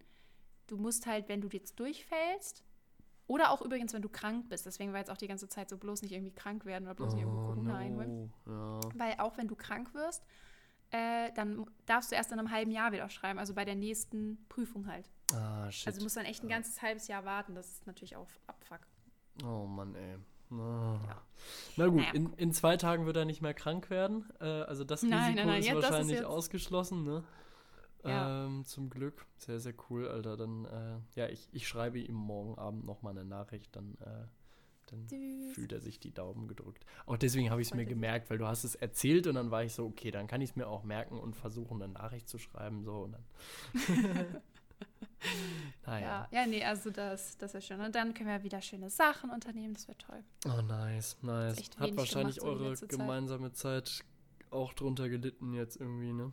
Du musst halt, wenn du jetzt durchfällst, oder auch übrigens, wenn du krank bist, deswegen war jetzt auch die ganze Zeit so bloß nicht irgendwie krank werden oder bloß nicht irgendwo Oh, Corona einholen. no. Ja. Weil auch wenn du krank wirst, äh, dann darfst du erst in einem halben Jahr wieder schreiben, also bei der nächsten Prüfung halt. Ah, shit. Also du musst dann echt ein ganzes halbes Jahr warten. Das ist natürlich auch Abfuck. oh Mann, ey. Ah. Na gut, Naja, in, in zwei Tagen wird er nicht mehr krank werden. Äh, also das Nein, Risiko nein, nein, ist ja, das ist wahrscheinlich jetzt- ausgeschlossen, ne? Ja. Ähm, zum Glück. Sehr, sehr cool, Alter. Dann, äh, ja, ich, ich schreibe ihm morgen Abend nochmal eine Nachricht, dann, äh, dann Süß. fühlt er sich die Daumen gedrückt. Auch deswegen habe ich es mir er gemerkt, weil du hast es erzählt und dann war ich so, okay, dann kann ich es mir auch merken und versuchen, eine Nachricht zu schreiben. So und dann. naja. Ja, ja, nee, also das, das ist schön. Und dann können wir wieder schöne Sachen unternehmen, das wird toll. Oh, nice, nice. Hat wahrscheinlich gemacht, eure Zeit. gemeinsame Zeit auch drunter gelitten jetzt irgendwie, ne?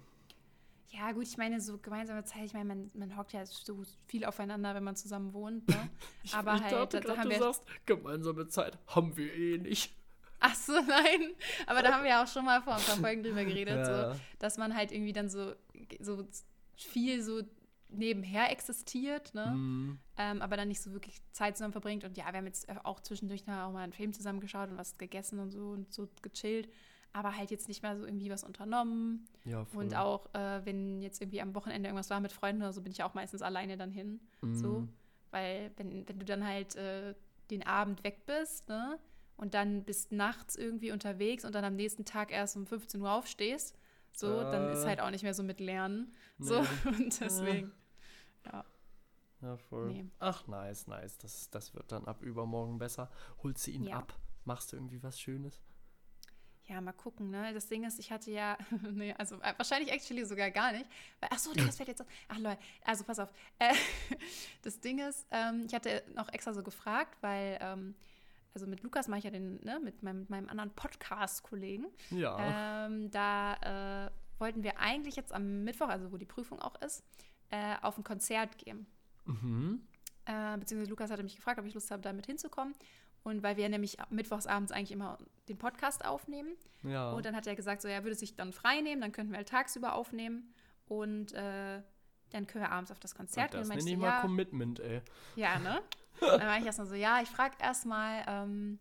Ja, gut, ich meine, so gemeinsame Zeit, ich meine, man, man hockt ja so viel aufeinander, wenn man zusammen wohnt, ne? Ich, Aber ich halt, dachte da- da haben du wir- sagst, gemeinsame Zeit haben wir eh nicht. Ach so, nein. Aber da haben wir ja auch schon mal vor ein paar Folgen drüber geredet, Ja. so, dass man halt irgendwie dann so, so viel so nebenher existiert, ne? Mhm. Ähm, aber dann nicht so wirklich Zeit zusammen verbringt. Und ja, wir haben jetzt auch zwischendurch noch auch mal einen Film zusammengeschaut und was gegessen und so und so gechillt. Aber halt jetzt nicht mehr so irgendwie was unternommen. Ja, voll. Und auch, äh, wenn jetzt irgendwie am Wochenende irgendwas war mit Freunden oder so, bin ich auch meistens alleine dann hin. So. Mhm. Weil, wenn, wenn du dann halt äh, den Abend weg bist, ne? Und dann bist nachts irgendwie unterwegs und dann am nächsten Tag erst um 15 Uhr aufstehst, so, dann ist Äh. halt auch nicht mehr so mit Lernen. So, Nee. und deswegen. Ja. Ja, voll. Nee. Ach, nice, nice. Das, das wird dann ab übermorgen besser. Holst du ihn Ja. ab? Machst du irgendwie was Schönes? Ja, mal gucken, ne? Das Ding ist, ich hatte ja, nee, also äh, wahrscheinlich actually sogar gar nicht. Weil, ach so, das fällt jetzt auf. Ach Leute, also pass auf. Äh, das Ding ist, ähm, ich hatte noch extra so gefragt, weil, ähm, also mit Lukas mache ich ja den, ne, mit meinem, mit meinem anderen Podcast-Kollegen. Ja. Ähm, da äh, wollten wir eigentlich jetzt am Mittwoch, also wo die Prüfung auch ist, äh, auf ein Konzert gehen. Mhm. Äh, beziehungsweise Lukas hatte mich gefragt, ob ich Lust habe, damit hinzukommen. Und weil wir nämlich mittwochsabends eigentlich immer den Podcast aufnehmen. Ja. Und dann hat er gesagt, so, er würde sich dann frei nehmen, dann könnten wir halt tagsüber aufnehmen und äh, dann können wir abends auf das Konzert das gehen. Und nenne ich mal ja, Commitment, ey. ja, ne? dann war ich erstmal so, ja, ich frage erstmal, ähm,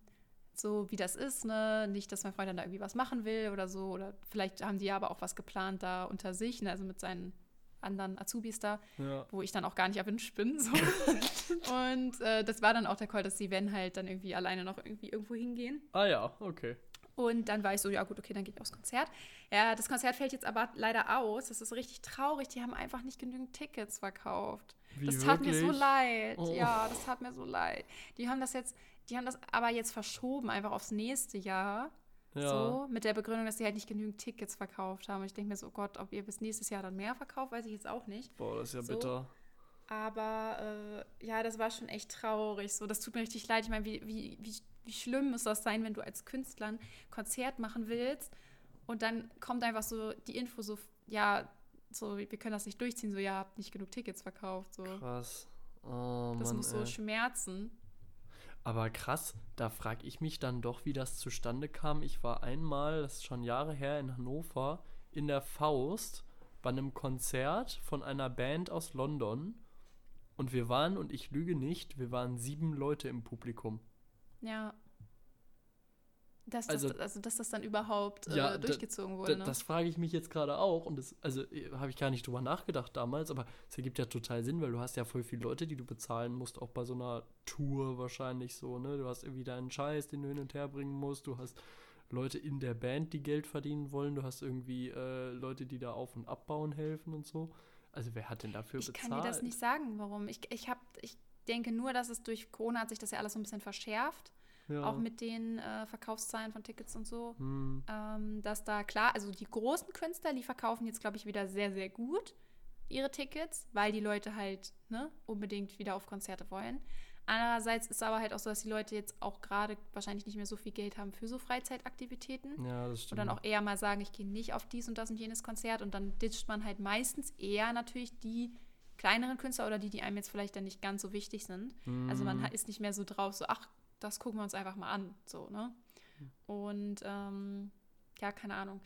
so wie das ist, ne? Nicht, dass mein Freund dann da irgendwie was machen will oder so. Oder vielleicht haben die aber auch was geplant da unter sich, ne? also mit seinen anderen Azubis da, Ja. wo ich dann auch gar nicht erwünscht bin. So. und äh, das war dann auch der Call, dass die Van halt dann irgendwie alleine noch irgendwie irgendwo hingehen. Ah ja, okay. Und dann war ich so, ja gut, okay, dann gehe ich aufs Konzert. Ja, das Konzert fällt jetzt aber leider aus. Das ist richtig traurig. Die haben einfach nicht genügend Tickets verkauft. Wie das tat mir so wirklich? leid. Oh. Ja, das tat mir so leid. Die haben das jetzt, die haben das aber jetzt verschoben, einfach aufs nächste Jahr. Ja. So, mit der Begründung, dass sie halt nicht genügend Tickets verkauft haben. Und ich denke mir so, oh Gott, ob ihr bis nächstes Jahr dann mehr verkauft, weiß ich jetzt auch nicht. Boah, das ist ja So. bitter. Aber äh, ja, das war schon echt traurig. So, das tut mir richtig leid. Ich meine, wie, wie, wie, wie schlimm muss das sein, wenn du als Künstler ein Konzert machen willst und dann kommt einfach so die Info so, ja, so, wir können das nicht durchziehen, so, ja, habt nicht genug Tickets verkauft. So. Krass. Oh, Das Mann, muss so ey. schmerzen. Aber krass, da frage ich mich dann doch, wie das zustande kam. Ich war einmal, das ist schon Jahre her, in Hannover, in der Faust bei einem Konzert von einer Band aus London. Und wir waren, und ich lüge nicht, wir waren sieben Leute im Publikum. Ja. Dass, Also- das, also, dass das dann überhaupt äh, Ja, da- durchgezogen wurde. Ne? das frage ich mich jetzt gerade auch. Und das, also habe ich gar nicht drüber nachgedacht damals, aber es ergibt ja total Sinn, weil du hast ja voll viele Leute, die du bezahlen musst, auch bei so einer Tour wahrscheinlich so, ne? Du hast irgendwie deinen Scheiß, den du hin und her bringen musst, du hast Leute in der Band, die Geld verdienen wollen, du hast irgendwie äh, Leute, die da auf- und abbauen helfen und so. Also wer hat denn dafür ich bezahlt? kann dir das nicht sagen, warum. Ich, ich, hab, ich denke nur, dass es durch Corona hat sich das ja alles so ein bisschen verschärft. Ja. auch mit den äh, Verkaufszahlen von Tickets und so, Hm, ähm, dass da klar, also die großen Künstler, die verkaufen jetzt, glaube ich, wieder sehr, sehr gut ihre Tickets, weil die Leute halt ne, unbedingt wieder auf Konzerte wollen. Andererseits ist aber halt auch so, dass die Leute jetzt auch gerade wahrscheinlich nicht mehr so viel Geld haben für so Freizeitaktivitäten. ja, das Und stimmt. dann auch eher mal sagen, ich gehe nicht auf dies und das und jenes Konzert und dann ditcht man halt meistens eher natürlich die kleineren Künstler oder die, die einem jetzt vielleicht dann nicht ganz so wichtig sind. Also man Hm, ist nicht mehr so drauf, so, ach, das gucken wir uns einfach mal an, so, ne? Und ähm, ja, keine Ahnung.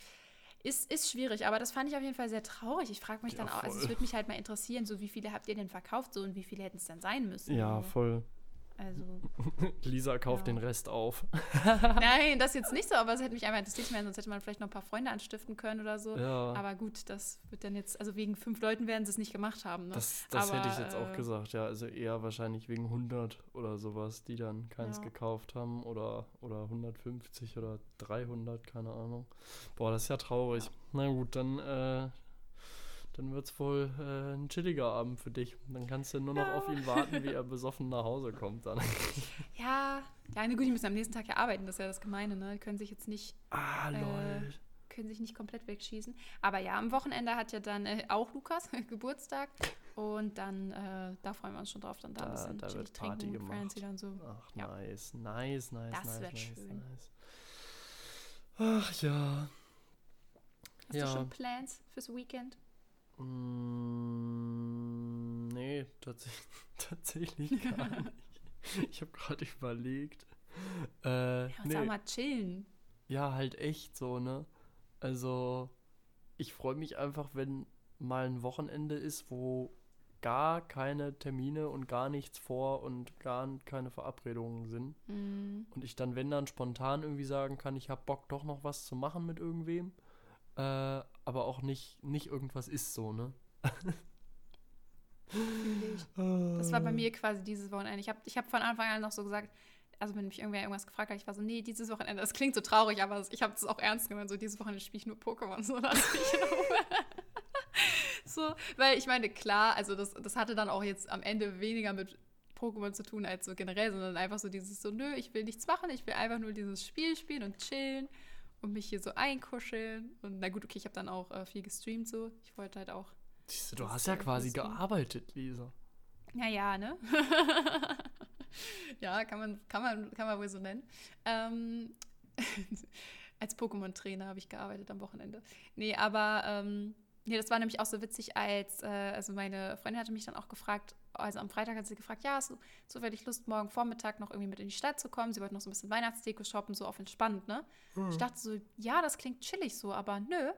Ist, ist schwierig, aber das fand ich auf jeden Fall sehr traurig. Ich frage mich Ja, dann auch, also es voll. würde mich halt mal interessieren, so wie viele habt ihr denn verkauft, so und wie viele hätten es denn sein müssen? ja, so. voll. Also, Lisa kauft Ja. den Rest auf. nein, das jetzt nicht so, aber es hätte mich einfach interessiert, meine, sonst hätte man vielleicht noch ein paar Freunde anstiften können oder so. Ja. Aber gut, das wird dann jetzt, also wegen fünf Leuten werden sie es nicht gemacht haben. Ne? Das, das Aber, hätte ich jetzt auch äh, gesagt, ja. Also eher wahrscheinlich wegen 100 oder sowas, die dann keins Ja. gekauft haben oder, oder 150 oder 300, keine Ahnung. Boah, das ist ja traurig. Na gut, dann, äh, dann wird es wohl äh, ein chilliger Abend für dich. Dann kannst du nur noch Ja. auf ihn warten, wie er besoffen nach Hause kommt dann. Ja, ja, gut, die müssen am nächsten Tag ja arbeiten, das ist ja das Gemeine, ne? Die können sich jetzt nicht, ah, Äh, lol. können sich nicht komplett wegschießen. Aber ja, am Wochenende hat ja dann äh, auch Lukas Geburtstag. Und dann, äh, da freuen wir uns schon drauf, dann da, ein Da- bisschen da wird Party trinken gemacht. Fancy dann so. Ach, Ja. nice, nice, nice, Das nice, wird nice, schön. nice. Ach ja. Hast ja. du schon Plans fürs Weekend? Mm, nee, tats tatsächlich gar nicht. Ich habe gerade überlegt. Äh, Ja, nee, mal chillen. ja, halt echt so, ne? Also, ich freue mich einfach, wenn mal ein Wochenende ist, wo gar keine Termine und gar nichts vor und gar keine Verabredungen sind. Mm, Und ich dann, wenn dann spontan irgendwie sagen kann, ich habe Bock doch noch was zu machen mit irgendwem. Äh, aber auch nicht, nicht irgendwas ist so, ne? Das war bei mir quasi dieses Wochenende. Ich habe ich hab von Anfang an noch so gesagt, also wenn mich irgendwer irgendwas gefragt hat, ich war so, nee, dieses Wochenende, das klingt so traurig, aber ich habe das auch ernst gemeint. So, dieses Wochenende spiele ich nur Pokémon, so so, weil ich meine, klar, also das, das hatte dann auch jetzt am Ende weniger mit Pokémon zu tun als so generell, sondern einfach so dieses so, nö, ich will nichts machen, ich will einfach nur dieses Spiel spielen und chillen und mich hier so einkuscheln. Und na gut, okay, ich habe dann auch äh, viel gestreamt so. Ich wollte halt auch Siehst du, du hast ja quasi bisschen- gearbeitet, Lisa. Ja, ja, ne? ja, kann man, kann, man, kann man wohl so nennen. Ähm, als Pokémon-Trainer habe ich gearbeitet am Wochenende. Nee, aber ähm, nee, das war nämlich auch so witzig, als äh, also meine Freundin hatte mich dann auch gefragt, also am Freitag hat sie gefragt, ja, hast du zufällig Lust, morgen Vormittag noch irgendwie mit in die Stadt zu kommen? Sie wollte noch so ein bisschen Weihnachtsdeko shoppen, so auf entspannt, ne? Ich dachte so, ja, das klingt chillig so, aber nö.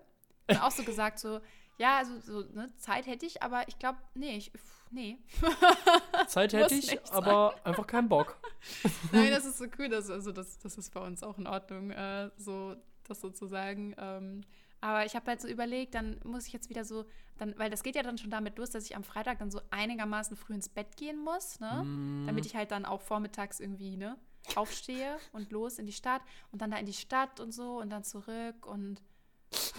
Und auch so gesagt, so, ja, also so, ne, Zeit hätte ich, aber ich glaube, nee, ich, nee. Zeit hätte ich, aber einfach keinen Bock. Nein, das ist so cool, dass, also das, das ist bei uns auch in Ordnung, äh, so das sozusagen. Ähm, aber ich habe halt so überlegt, dann muss ich jetzt wieder so, dann, weil das geht ja dann schon damit los, dass ich am Freitag dann so einigermaßen früh ins Bett gehen muss, ne? Mm, Damit ich halt dann auch vormittags irgendwie, ne, aufstehe und los in die Stadt und dann da in die Stadt und so und dann zurück und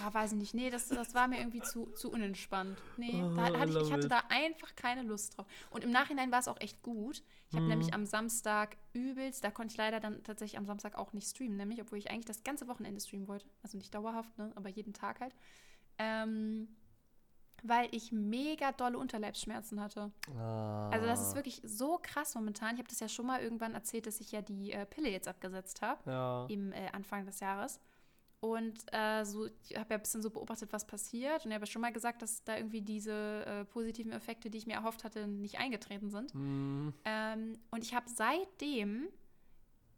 ah, weiß ich nicht, nee, das, das war mir irgendwie zu, zu unentspannt. Nee, Oh, da hatte ich, ich hatte it. da einfach keine Lust drauf. Und im Nachhinein war es auch echt gut. Ich habe Mhm. nämlich am Samstag übelst, da konnte ich leider dann tatsächlich am Samstag auch nicht streamen, nämlich, obwohl ich eigentlich das ganze Wochenende streamen wollte. Also nicht dauerhaft, ne, aber jeden Tag halt. Ähm, weil ich mega dolle Unterleibsschmerzen hatte. Also das ist wirklich so krass momentan. Ich habe das ja schon mal irgendwann erzählt, dass ich ja die äh, Pille jetzt abgesetzt habe Ja. im äh, Anfang des Jahres. Und äh, so, ich habe ja ein bisschen so beobachtet, was passiert. Und ich habe ja schon mal gesagt, dass da irgendwie diese äh, positiven Effekte, die ich mir erhofft hatte, nicht eingetreten sind. Mm, Ähm, und ich habe seitdem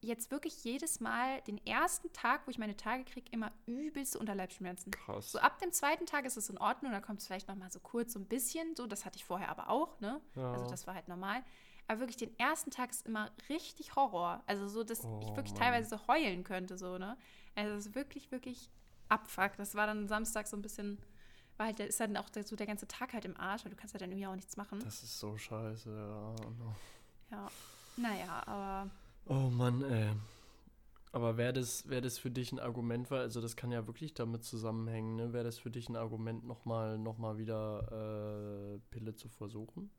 jetzt wirklich jedes Mal den ersten Tag, wo ich meine Tage kriege, immer übelste Unterleibsschmerzen. krass. So ab dem zweiten Tag ist es in Ordnung, da kommt es vielleicht noch mal so kurz so ein bisschen, so das hatte ich vorher aber auch, ne? Ja. Also das war halt normal. Aber wirklich den ersten Tag ist immer richtig Horror. Also so, dass Oh, ich wirklich Mann. teilweise so heulen könnte, so, ne? Also es ist wirklich, wirklich Abfuck. Das war dann Samstag so ein bisschen, war halt, ist dann auch der, so der ganze Tag halt im Arsch, weil du kannst ja dann irgendwie auch nichts machen. Das ist so scheiße, ja. Ja. Naja, aber Oh Mann, ey. Aber wäre das, wär das für dich ein Argument, weil, also das kann ja wirklich damit zusammenhängen, ne? Wäre das für dich ein Argument, nochmal noch mal wieder äh, Pille zu versuchen?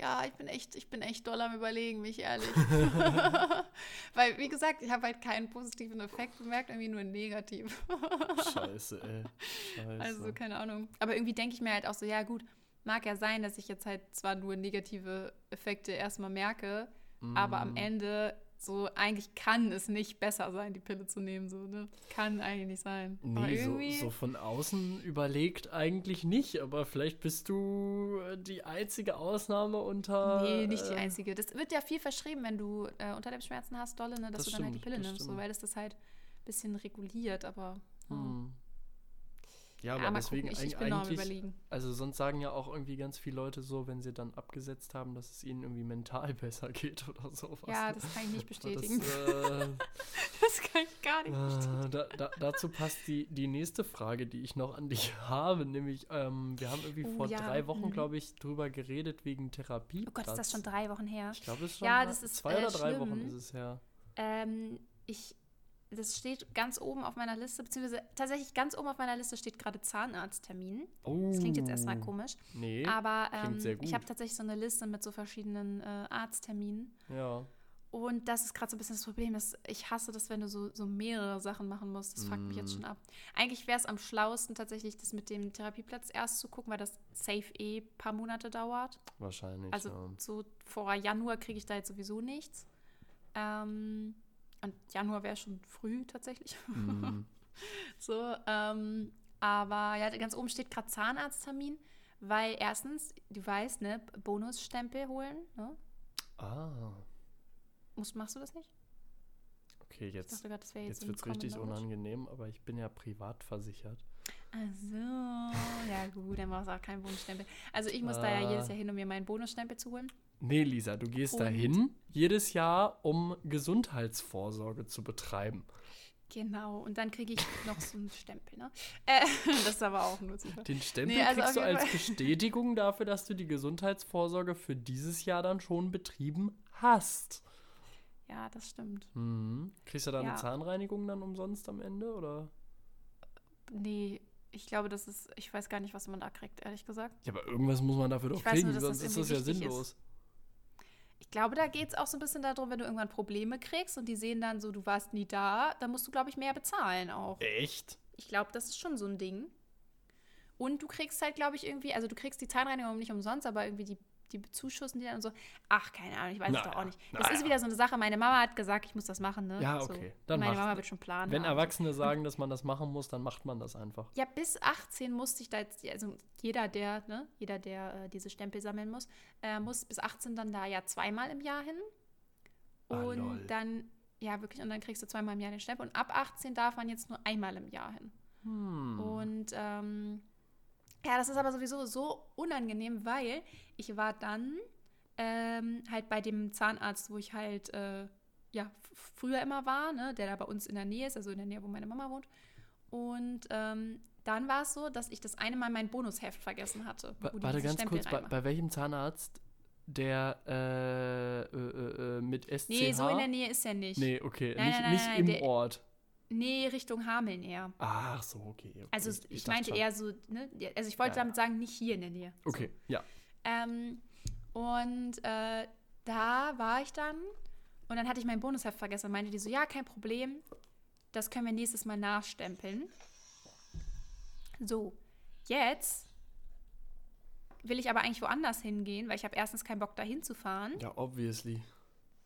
Ja, ich bin echt, ich bin echt doll am überlegen, mich ehrlich. Weil, wie gesagt, ich habe halt keinen positiven Effekt bemerkt, irgendwie nur negativ. Scheiße, ey. Scheiße. Also, keine Ahnung. Aber irgendwie denke ich mir halt auch so, ja gut, mag ja sein, dass ich jetzt halt zwar nur negative Effekte erstmal merke, aber am Mm, Ende so, eigentlich kann es nicht besser sein, die Pille zu nehmen, so, ne? Kann eigentlich nicht sein. Nee, so, irgendwie, so von außen überlegt eigentlich nicht, aber vielleicht bist du äh, die einzige Ausnahme unter. Nee, nicht die äh, einzige. Das wird ja viel verschrieben, wenn du äh, Unterleibsschmerzen hast, dolle, ne, dass Das du dann halt die Pille nimmst, so, weil es das halt ein bisschen reguliert, aber. ja. Hm. Ja, Ja, aber deswegen gucken. Ich, ich eigentlich, überlegen. also sonst sagen ja auch irgendwie ganz viele Leute so, wenn sie dann abgesetzt haben, dass es ihnen irgendwie mental besser geht oder sowas. Ja, ne? das kann ich nicht Das, bestätigen. äh, Das, kann ich gar nicht bestätigen. äh, da, da, dazu passt die, die nächste Frage, die ich noch an dich habe, nämlich ähm, wir haben irgendwie Oh, vor ja, drei Wochen, mhm. glaube ich, drüber geredet wegen Therapie. Oh Gott, ist das schon drei Wochen her? Ich glaube, es ist schon Ja, das ist, zwei äh, oder drei schlimm. Wochen ist es her. Ähm, ich das steht ganz oben auf meiner Liste, beziehungsweise tatsächlich ganz oben auf meiner Liste steht gerade Zahnarzttermin. Oh. Das klingt jetzt erstmal komisch. Nee. Aber ähm, ich habe tatsächlich so eine Liste mit so verschiedenen äh, Arztterminen. ja. Und das ist gerade so ein bisschen das Problem. Dass ich hasse das, wenn du so, so mehrere Sachen machen musst. Das fuckt mich Mm. jetzt schon ab. Eigentlich wäre es am schlauesten, tatsächlich das mit dem Therapieplatz erst zu gucken, weil das safe eh ein paar Monate dauert. Wahrscheinlich. Also ja. so vor Januar kriege ich da jetzt sowieso nichts. Ähm, und Januar wäre schon früh tatsächlich. Mhm. so, ähm, aber ja, ganz oben steht gerade Zahnarzttermin, weil erstens, du weißt, ne, Bonusstempel holen, ne? Ah. Musst, machst du das nicht? Okay, jetzt, dachte jetzt, jetzt wird es richtig unangenehm, aber ich bin ja privat versichert. Ach so, ja gut, dann brauchst du auch keinen Bonusstempel. Also ich muss da ja Ah. jedes Jahr hin, um mir meinen Bonusstempel zu holen. Nee, Lisa, du gehst Und- dahin jedes Jahr, um Gesundheitsvorsorge zu betreiben. Genau, und dann kriege ich noch so einen Stempel, ne? Äh, das ist aber auch nur Zufall. Den Stempel Nee, also kriegst du als. Bestätigung dafür, dass du die Gesundheitsvorsorge für dieses Jahr dann schon betrieben hast. Ja, das stimmt. Mhm. Kriegst du da Ja. eine Zahnreinigung dann umsonst am Ende, oder? Nee, ich glaube, das ist, ich weiß gar nicht, was man da kriegt, ehrlich gesagt. Ja, aber irgendwas muss man dafür doch kriegen, nur, sonst ist das ja sinnlos. Ich glaube, da geht es auch so ein bisschen darum, wenn du irgendwann Probleme kriegst und die sehen dann so, du warst nie da, dann musst du, glaube ich, mehr bezahlen auch. Echt? Ich glaube, das ist schon so ein Ding. Und du kriegst halt, glaube ich, irgendwie, also du kriegst die Zahnreinigung nicht umsonst, aber irgendwie die, die bezuschussen die dann und so. Ach, keine Ahnung, ich weiß es doch auch nicht. Das ist wieder so eine Sache. Meine Mama hat gesagt, ich muss das machen, ne? Ja, So. okay, dann Meine. Mama wird schon planen. Wenn haben. Erwachsene sagen, dass man das machen muss, dann macht man das einfach. Ja, bis 18 musste ich da jetzt, also jeder, der, ne, jeder, der äh, diese Stempel sammeln muss, äh, muss bis 18 dann da ja zweimal im Jahr hin. Ah, Und lol. dann, ja, wirklich, und dann kriegst du zweimal im Jahr den Stempel. Und ab 18 darf man jetzt nur einmal im Jahr hin. Hm. Und ähm, ja, das ist aber sowieso so unangenehm, weil ich war dann ähm, halt bei dem Zahnarzt, wo ich halt äh, ja früher immer war, ne, der da bei uns in der Nähe ist, also in der Nähe, wo meine Mama wohnt. Und ähm, dann war es so, dass ich das eine Mal mein Bonusheft vergessen hatte. Die Warte ganz Stempel kurz, bei, bei welchem Zahnarzt? Der äh, äh, äh, äh, mit SCH? Nee, so in der Nähe ist er nicht. Nee, okay, Nein, nicht, nein, nein, nicht im der- Ort. Nee, Richtung Hameln eher. Ach so, okay. okay. Also ich, dachte meinte schon. eher so, ne? Also ich wollte Ja, ja. damit sagen, nicht hier in der Nähe. So. Okay, ja. Ähm, und äh, da war ich dann und dann hatte ich mein Bonusheft vergessen und meinte die so, ja, kein Problem, das können wir nächstes Mal nachstempeln. So, jetzt will ich aber eigentlich woanders hingehen, weil ich habe erstens keinen Bock, da hinzufahren. Ja, obviously.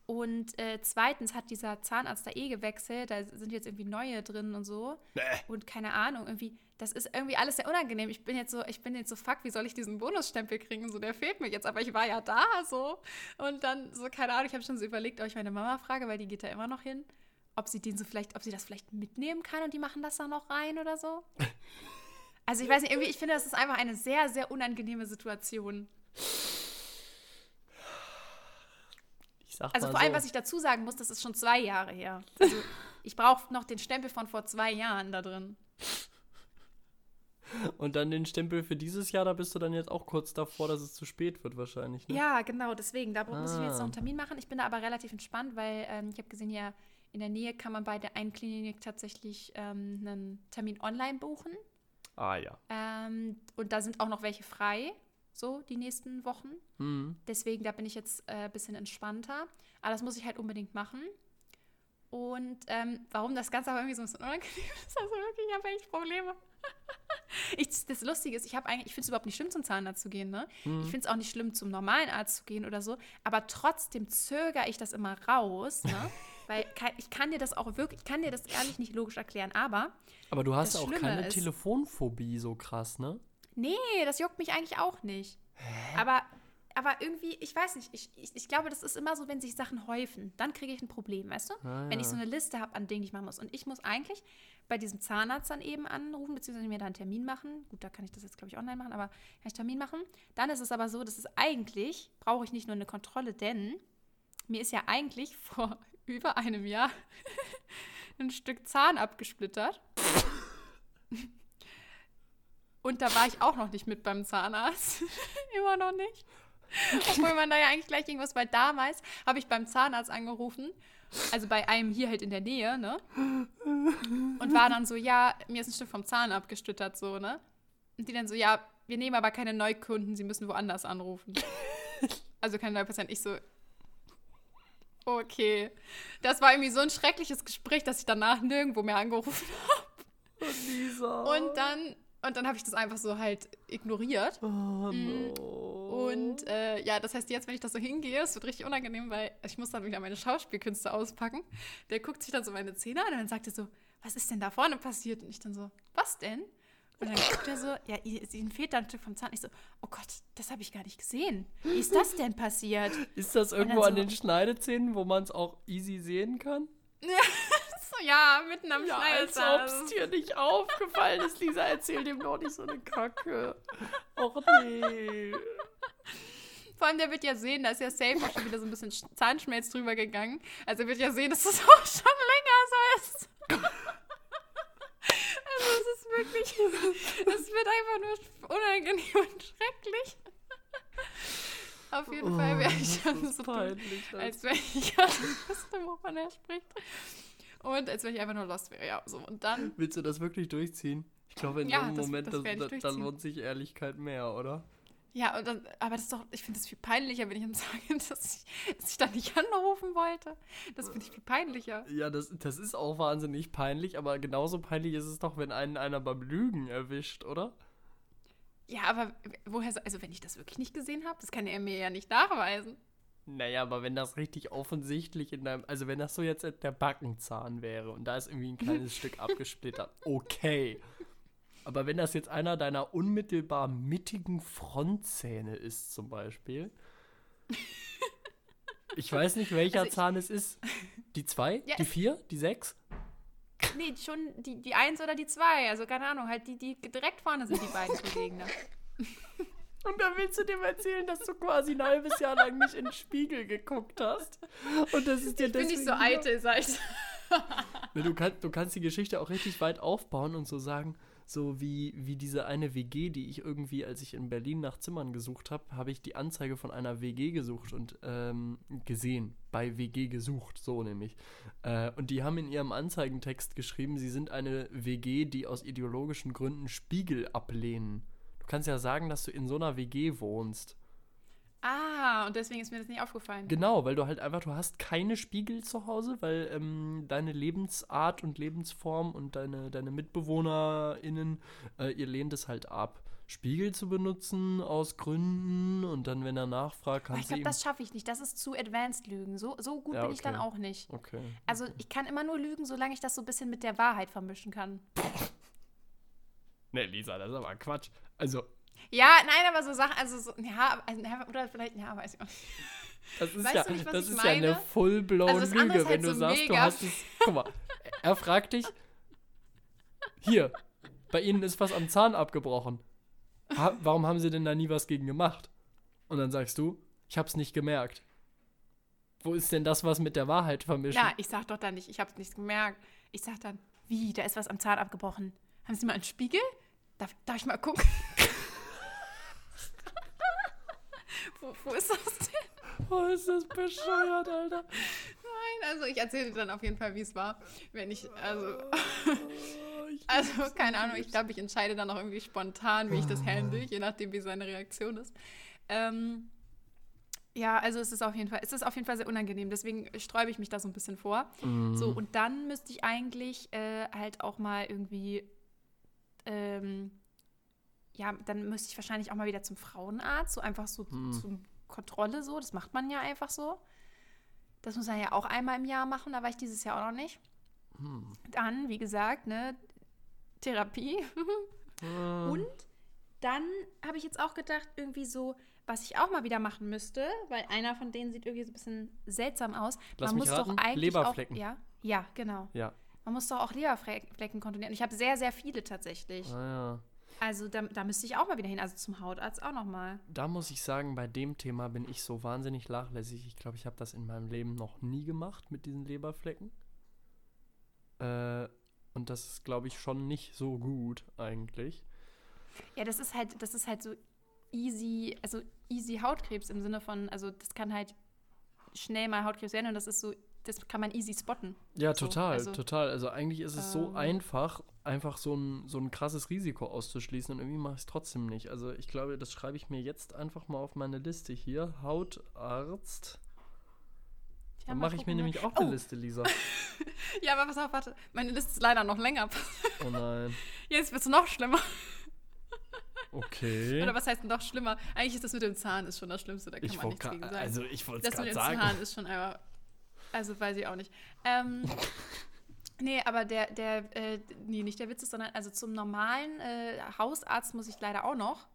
Und äh, zweitens hat dieser Zahnarzt da eh gewechselt, da sind jetzt irgendwie neue drin und so. Nee. Und keine Ahnung, irgendwie, das ist irgendwie alles sehr unangenehm. Ich bin jetzt so, ich bin jetzt so, fuck, wie soll ich diesen Bonusstempel kriegen? So, der fehlt mir jetzt, aber ich war ja da so. Und dann so, keine Ahnung, ich habe schon so überlegt, ob ich meine Mama frage, weil die geht da immer noch hin, ob sie den so vielleicht, ob sie das vielleicht mitnehmen kann und die machen das da noch rein oder so. Also ich weiß nicht, irgendwie, ich finde, das ist einfach eine sehr, sehr unangenehme Situation. Ich sag Also vor allem, so, was ich dazu sagen muss, das ist schon zwei Jahre her. Also ich brauche noch den Stempel von vor zwei Jahren da drin. Und dann den Stempel für dieses Jahr, da bist du dann jetzt auch kurz davor, dass es zu spät wird wahrscheinlich. Ne? Ja, genau, deswegen. Da muss ich mir jetzt noch Ah. einen Termin machen. Ich bin da aber relativ entspannt, weil ähm, ich habe gesehen, ja, in der Nähe kann man bei der einen Klinik tatsächlich ähm, einen Termin online buchen. Ah ja. Ähm, und da sind auch noch welche frei, so die nächsten Wochen. Mhm. Deswegen, da bin ich jetzt ein äh, bisschen entspannter. Aber das muss ich halt unbedingt machen. Und ähm, warum das Ganze aber irgendwie so ein bisschen unangenehm ist, also wirklich, ich habe echt Probleme. ich, das Lustige ist, ich habe eigentlich, ich finde es überhaupt nicht schlimm, zum Zahnarzt zu gehen, ne? Mhm. Ich finde es auch nicht schlimm, zum normalen Arzt zu gehen oder so, aber trotzdem zögere ich das immer raus, ne? Weil ke- ich kann dir das auch wirklich, ich kann dir das ehrlich nicht logisch erklären, aber Aber du hast auch Schlimme keine ist- Telefonphobie so krass, ne? Nee, das juckt mich eigentlich auch nicht. Aber, aber irgendwie, ich weiß nicht, ich, ich, ich glaube, das ist immer so, wenn sich Sachen häufen, dann kriege ich ein Problem, weißt du? Ah, Wenn ich ja. so eine Liste habe an Dingen, die ich machen muss. Und ich muss eigentlich bei diesem Zahnarzt dann eben anrufen, beziehungsweise mir da einen Termin machen. Gut, da kann ich das jetzt, glaube ich, online machen, aber kann ich Termin machen. Dann ist es aber so, dass es eigentlich, brauche ich nicht nur eine Kontrolle, denn mir ist ja eigentlich vor über einem Jahr ein Stück Zahn abgesplittert. Und da war ich auch noch nicht mit beim Zahnarzt. Immer noch nicht. Obwohl man da ja eigentlich gleich irgendwas, weil damals habe ich beim Zahnarzt angerufen, also bei einem hier halt in der Nähe, ne? Und war dann so, ja, mir ist ein Stück vom Zahn abgestüttert, so, ne? Und die dann so, ja, wir nehmen aber keine Neukunden, sie müssen woanders anrufen. Also keine Neupatienten. Ich so, okay. Das war irgendwie so ein schreckliches Gespräch, dass ich danach nirgendwo mehr angerufen habe. Lisa. Und dann, und dann habe ich das einfach so halt ignoriert. Oh no. Und äh, ja, das heißt, jetzt, wenn ich das so hingehe, es wird richtig unangenehm, weil ich muss dann wieder meine Schauspielkünste auspacken. Der guckt sich dann so meine Zähne an und dann sagt er so, was ist denn da vorne passiert? Und ich dann so, was denn? Und dann guckt er so, ja, ihnen fehlt da ein Stück vom Zahn. Ich so, oh Gott, das habe ich gar nicht gesehen. Wie ist das denn passiert? Ist das irgendwo dann an so- den Schneidezähnen, wo man es auch easy sehen kann? So, ja, mitten am Ja, als ob es dir nicht aufgefallen ist. Lisa, erzähl dem doch nicht so eine Kacke. Och nee. Vor allem, der wird ja sehen, da ist ja safe auch schon wieder so ein bisschen Sch- Zahnschmelz drüber gegangen. Also er wird ja sehen, dass das auch schon länger so ist. also es ist wirklich, es wird einfach nur unangenehm und schrecklich. Auf jeden Fall wäre ich Oh, schon so peinlich. als wenn ich nicht wüsste, wovon er spricht. Und als wenn ich einfach nur lost wäre, ja. So, und dann, Willst du das wirklich durchziehen? Ich glaube, in Ja, so einem das- Moment, das das, werde ich da, da durchziehen. lohnt sich Ehrlichkeit mehr, oder? ja, und dann, aber das ist doch, ich finde das viel peinlicher, wenn ich ihm sage, dass ich, dass ich da nicht anrufen wollte. Das finde ich viel peinlicher. Ja, das, das ist auch wahnsinnig peinlich, aber genauso peinlich ist es doch, wenn einen einer beim Lügen erwischt, oder? Ja, aber woher, so- also wenn ich das wirklich nicht gesehen habe, das kann er mir ja nicht nachweisen. Naja, aber wenn das richtig offensichtlich in deinem, also wenn das so jetzt der Backenzahn wäre und da ist irgendwie ein kleines Stück abgesplittert, okay. Aber wenn das jetzt einer deiner unmittelbar mittigen Frontzähne ist, zum Beispiel. Ich weiß nicht, welcher Also Zahn es ist. Die zwei? Ja, die vier? Die sechs? Nee, schon die, die eins oder die zwei. Also keine Ahnung, halt die, die direkt vorne sind, die beiden Kollegen. Und dann willst du dem erzählen, dass du quasi ein halbes Jahr lang nicht in den Spiegel geguckt hast. Und das ist dir Ich bin nicht deswegen so eitel, sag ich. Du, kannst, du kannst die Geschichte auch richtig weit aufbauen und so sagen, so wie, wie diese eine WG, die ich irgendwie, als ich in Berlin nach Zimmern gesucht habe, habe ich die Anzeige von einer WG gesucht und ähm, gesehen. Bei WG gesucht, so nämlich. Äh, und die haben in ihrem Anzeigentext geschrieben, sie sind eine WG, die aus ideologischen Gründen Spiegel ablehnen. Du kannst ja sagen, dass du in so einer WG wohnst. Ah, und deswegen ist mir das nicht aufgefallen. Genau, weil du halt einfach, du hast keine Spiegel zu Hause, weil ähm, deine Lebensart und Lebensform und deine, deine MitbewohnerInnen, äh, ihr lehnt es halt ab. Spiegel zu benutzen aus Gründen und dann, wenn er nachfragt, kannst ich du glaube, ihm... das schaffe ich nicht. Das ist zu advanced Lügen. So, so gut Ja, bin ich dann auch nicht. Okay. Also ich kann immer nur lügen, solange ich das so ein bisschen mit der Wahrheit vermischen kann. Ne, Lisa, das ist aber Quatsch. Also, Ja, nein, aber so Sachen, also so, ja, also, oder vielleicht, ja, weiß ich auch nicht. das ist Weißt ja, nicht, was das ist ja eine full-blown Also Lüge, halt wenn du so sagst, du hast es... Guck mal, er fragt dich, hier, bei Ihnen ist was am Zahn abgebrochen. Ha warum haben Sie denn da nie was gegen gemacht? Und dann sagst du, ich hab's nicht gemerkt. Wo ist denn das was mit der Wahrheit vermischen? Ja, ich sag doch dann nicht, ich hab's nicht gemerkt. Ich sag dann, wie, da ist was am Zahn abgebrochen. Haben Sie mal einen Spiegel? Darf, darf ich mal gucken? wo, wo ist das denn? Oh, ist das bescheuert, Alter. Nein, also ich erzähle dir dann auf jeden Fall, wie es war. Wenn ich, also, Oh, also keine Ahnung, ich glaube, ich entscheide dann auch irgendwie spontan, wie ich das handle, je nachdem, wie seine Reaktion ist. Ähm, ja, also es ist auf jeden Fall, es ist auf jeden Fall sehr unangenehm, deswegen sträube ich mich da so ein bisschen vor. Mhm. So, und dann müsste ich eigentlich äh, halt auch mal irgendwie, ähm, ja, dann müsste ich wahrscheinlich auch mal wieder zum Frauenarzt, so einfach so Hm. zum Kontrolle so. Das macht man ja einfach so. Das muss man ja auch einmal im Jahr machen, da war ich dieses Jahr auch noch nicht. Hm. Dann, wie gesagt, ne, Therapie. Äh, Und dann habe ich jetzt auch gedacht, irgendwie so, was ich auch mal wieder machen müsste, weil einer von denen sieht irgendwie so ein bisschen seltsam aus. Lass Man muss raten, doch eigentlich Leberflecken. Auch, ja, ja, genau. Ja. Man muss doch auch Leberflecken kontrollieren. Ich habe sehr, sehr viele tatsächlich. Ah, ja. Also da, da müsste ich auch mal wieder hin. Also zum Hautarzt auch noch mal. Da muss ich sagen, bei dem Thema bin ich so wahnsinnig nachlässig. Ich glaube, ich habe das in meinem Leben noch nie gemacht mit diesen Leberflecken. Äh, und das ist, glaube ich, schon nicht so gut eigentlich. Ja, das ist halt, das ist halt so easy, also easy Hautkrebs im Sinne von, also das kann halt schnell mal Hautkrebs werden und das ist so, das kann man easy spotten. Ja, So, total, also, total. Also eigentlich ist es so ähm, einfach, einfach so ein, so ein krasses Risiko auszuschließen und irgendwie mache ich es trotzdem nicht. Also ich glaube, das schreibe ich mir jetzt einfach mal auf meine Liste hier. Hautarzt. Ja, Dann mache ich mir ne? nämlich auch eine Oh. Liste, Lisa. Ja, aber pass auf, warte. Meine Liste ist leider noch länger. Oh nein. Jetzt wird es noch schlimmer. Okay. Oder was heißt noch schlimmer? Eigentlich ist das mit dem Zahn ist schon das Schlimmste, da kann ich man nichts gegen sagen. also ich wollte es das mit gerade dem sagen. Zahn ist schon einfach. Also weiß ich auch nicht. Ähm, nee, aber der, der, äh, nee, nicht der Witz ist, sondern also zum normalen äh, Hausarzt muss ich leider auch noch.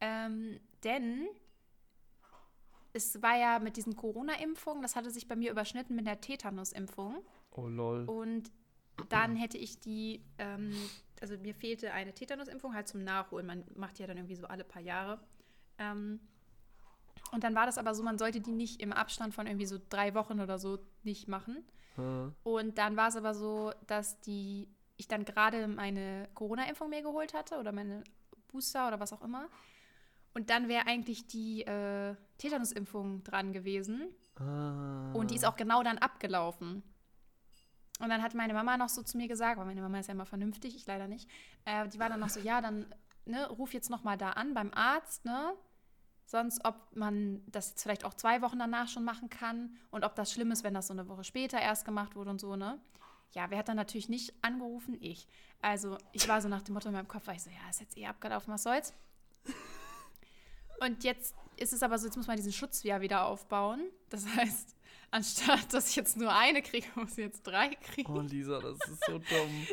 Ähm, denn es war ja mit diesen Corona-Impfungen, das hatte sich bei mir überschnitten mit der Tetanus-Impfung. Oh lol. Und dann hätte ich die, ähm, also mir fehlte eine Tetanusimpfung halt zum Nachholen. Man macht ja dann irgendwie so alle paar Jahre. Ähm, und dann war das aber so, man sollte die nicht im Abstand von irgendwie so drei Wochen oder so nicht machen. Hm. Und dann war es aber so, dass die, ich dann gerade meine Corona-Impfung mir geholt hatte oder meine Booster oder was auch immer. Und dann wäre eigentlich die äh, Tetanusimpfung dran gewesen. Ah. Und die ist auch genau dann abgelaufen. Und dann hat meine Mama noch so zu mir gesagt, weil meine Mama ist ja immer vernünftig, ich leider nicht. Äh, die war dann noch so, ja, dann ne, ruf jetzt noch mal da an beim Arzt, ne? Sonst, ob man das jetzt vielleicht auch zwei Wochen danach schon machen kann und ob das schlimm ist, wenn das so eine Woche später erst gemacht wurde und so, ne? Ja, wer hat dann natürlich nicht angerufen? Ich. Also, ich war so nach dem Motto in meinem Kopf, war ich so, ja, ist jetzt eh abgelaufen, was soll's? Und jetzt ist es aber so, jetzt muss man diesen Schutz ja wieder aufbauen. Das heißt, anstatt dass ich jetzt nur eine kriege, muss ich jetzt drei kriegen. Oh Lisa, das ist so dumm.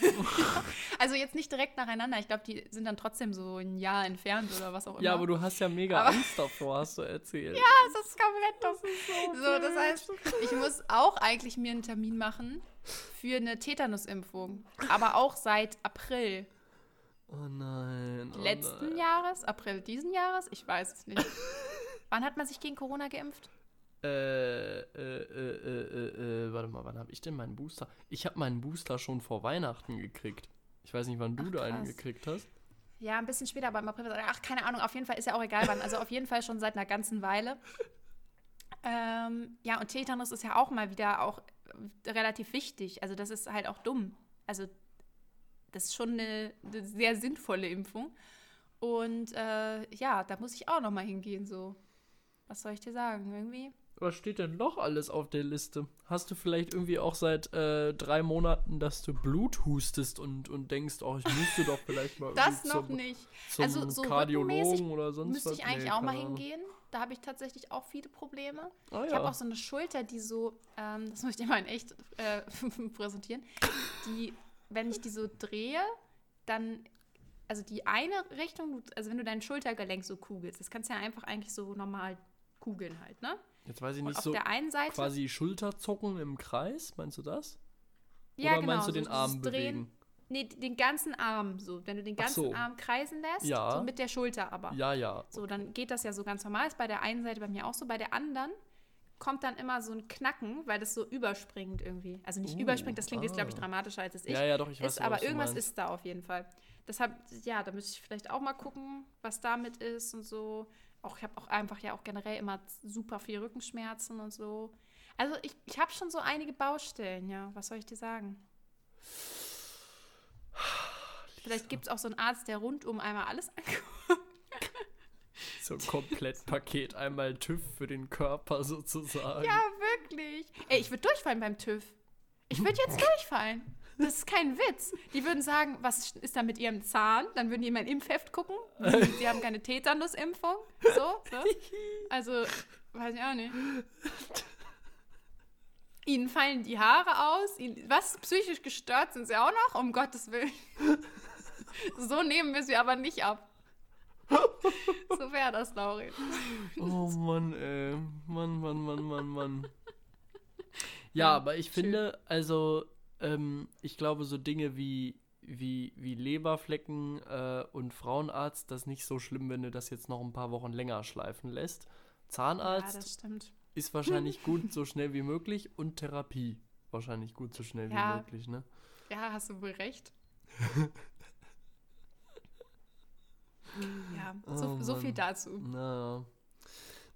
Also jetzt nicht direkt nacheinander. Ich glaube, die sind dann trotzdem so ein Jahr entfernt oder was auch immer. Ja, aber du hast ja mega Aber- Angst davor, hast du erzählt. Ja, das ist komplett dumm. So, das heißt, ich muss auch eigentlich mir einen Termin machen für eine Tetanusimpfung. Aber auch seit April Oh nein. Oh letzten nein. Jahres, April diesen Jahres, ich weiß es nicht. Wann hat man sich gegen Corona geimpft? Äh, äh, äh, äh, äh, äh, warte mal, wann habe ich denn meinen Booster? Ich habe meinen Booster schon vor Weihnachten gekriegt. Ich weiß nicht, wann du Ach, da einen gekriegt hast. Ja, ein bisschen später, aber im April. Ach, keine Ahnung, auf jeden Fall ist ja auch egal wann. Also auf jeden Fall schon seit einer ganzen Weile. Ähm, ja, und Tetanus ist ja auch mal wieder auch äh, relativ wichtig. Also das ist halt auch dumm. Also das ist schon eine, eine sehr sinnvolle Impfung. Und äh, ja, da muss ich auch noch mal hingehen. So, was soll ich dir sagen? Irgendwie. Was steht denn noch alles auf der Liste? Hast du vielleicht irgendwie auch seit äh, drei Monaten, dass du Blut hustest und, und denkst, oh, ich müsste doch vielleicht mal Das noch zum, nicht. zum Also so Kardiologen oder sonst Müsste was? ich eigentlich Nee, auch mal Ahnung. hingehen. Da habe ich tatsächlich auch viele Probleme. Ah, Ich ja. habe auch so eine Schulter, die so, ähm, das muss ich dir mal in echt äh, präsentieren, die, wenn ich die so drehe, dann, also die eine Richtung, also wenn du dein Schultergelenk so kugelst, das kannst du ja einfach eigentlich so normal kugeln halt, ne? Jetzt weiß ich nicht auf so der einen Seite, quasi Schulterzucken im Kreis, meinst du das? ja Oder genau, meinst du so den Arm Drehen, bewegen? Nee, den ganzen Arm so, wenn du den ganzen so. Arm kreisen lässt, Ja. so mit der Schulter aber. Ja, ja. So, dann geht das ja so ganz normal. Ist bei der einen Seite bei mir auch so. Bei der anderen kommt dann immer so ein Knacken, weil das so überspringt irgendwie. Also nicht Uh, überspringt, das klingt jetzt, glaube ich, ah. dramatischer als es ist. Ja, ja, doch, ich weiß ist, aber irgendwas ist da auf jeden Fall. Deshalb, ja, da müsste ich vielleicht auch mal gucken, was damit ist und so. Auch, ich habe auch einfach ja auch generell immer super viel Rückenschmerzen und so. Also ich, ich habe schon so einige Baustellen, ja. Was soll ich dir sagen? Vielleicht gibt es auch so einen Arzt, der rundum einmal alles anguckt. So ein Komplettpaket, einmal TÜV für den Körper sozusagen. Ja, wirklich. Ey, ich würde durchfallen beim TÜV. Ich würde jetzt durchfallen. Das ist kein Witz. Die würden sagen, was ist da mit ihrem Zahn? Dann würden die in mein Impfheft gucken. Sie haben keine Tetanusimpfung. So, so. Also, weiß ich auch nicht. Ihnen fallen die Haare aus. Ihnen, was? Psychisch gestört sind sie auch noch? Um Gottes Willen. So nehmen wir sie aber nicht ab. So wäre das, Laurin. Oh Mann, ey. Mann, Mann, Mann, Mann, Mann. Ja, aber ich schön. finde, also, ähm, ich glaube, so Dinge wie, wie, wie Leberflecken äh, und Frauenarzt, das ist nicht so schlimm, wenn du das jetzt noch ein paar Wochen länger schleifen lässt. Ja, Zahnarzt stimmt. ist wahrscheinlich gut so schnell wie möglich und Therapie wahrscheinlich gut so schnell Ja. wie möglich, ne? Ja, hast du wohl recht. Ja, so, Oh so viel dazu. Naja.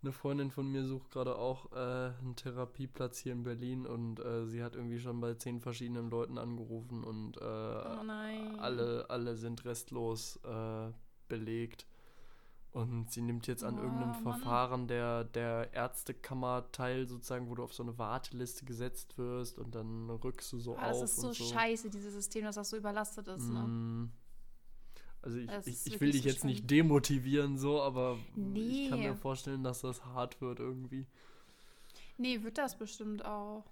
Eine Freundin von mir sucht gerade auch äh, einen Therapieplatz hier in Berlin und äh, sie hat irgendwie schon bei zehn verschiedenen Leuten angerufen und äh, Oh alle, alle sind restlos äh, belegt. Und sie nimmt jetzt an Oh, irgendeinem Mann. Verfahren der, der Ärztekammer teil, sozusagen, wo du auf so eine Warteliste gesetzt wirst und dann rückst du so Ah, das auf. ist so, so. scheiße, dieses System, dass das so überlastet ist. Ne? Also ich, ich, ich will dich jetzt schlimm. nicht demotivieren, so, aber ich kann Nee. mir vorstellen, dass das hart wird irgendwie. Nee, wird das bestimmt auch.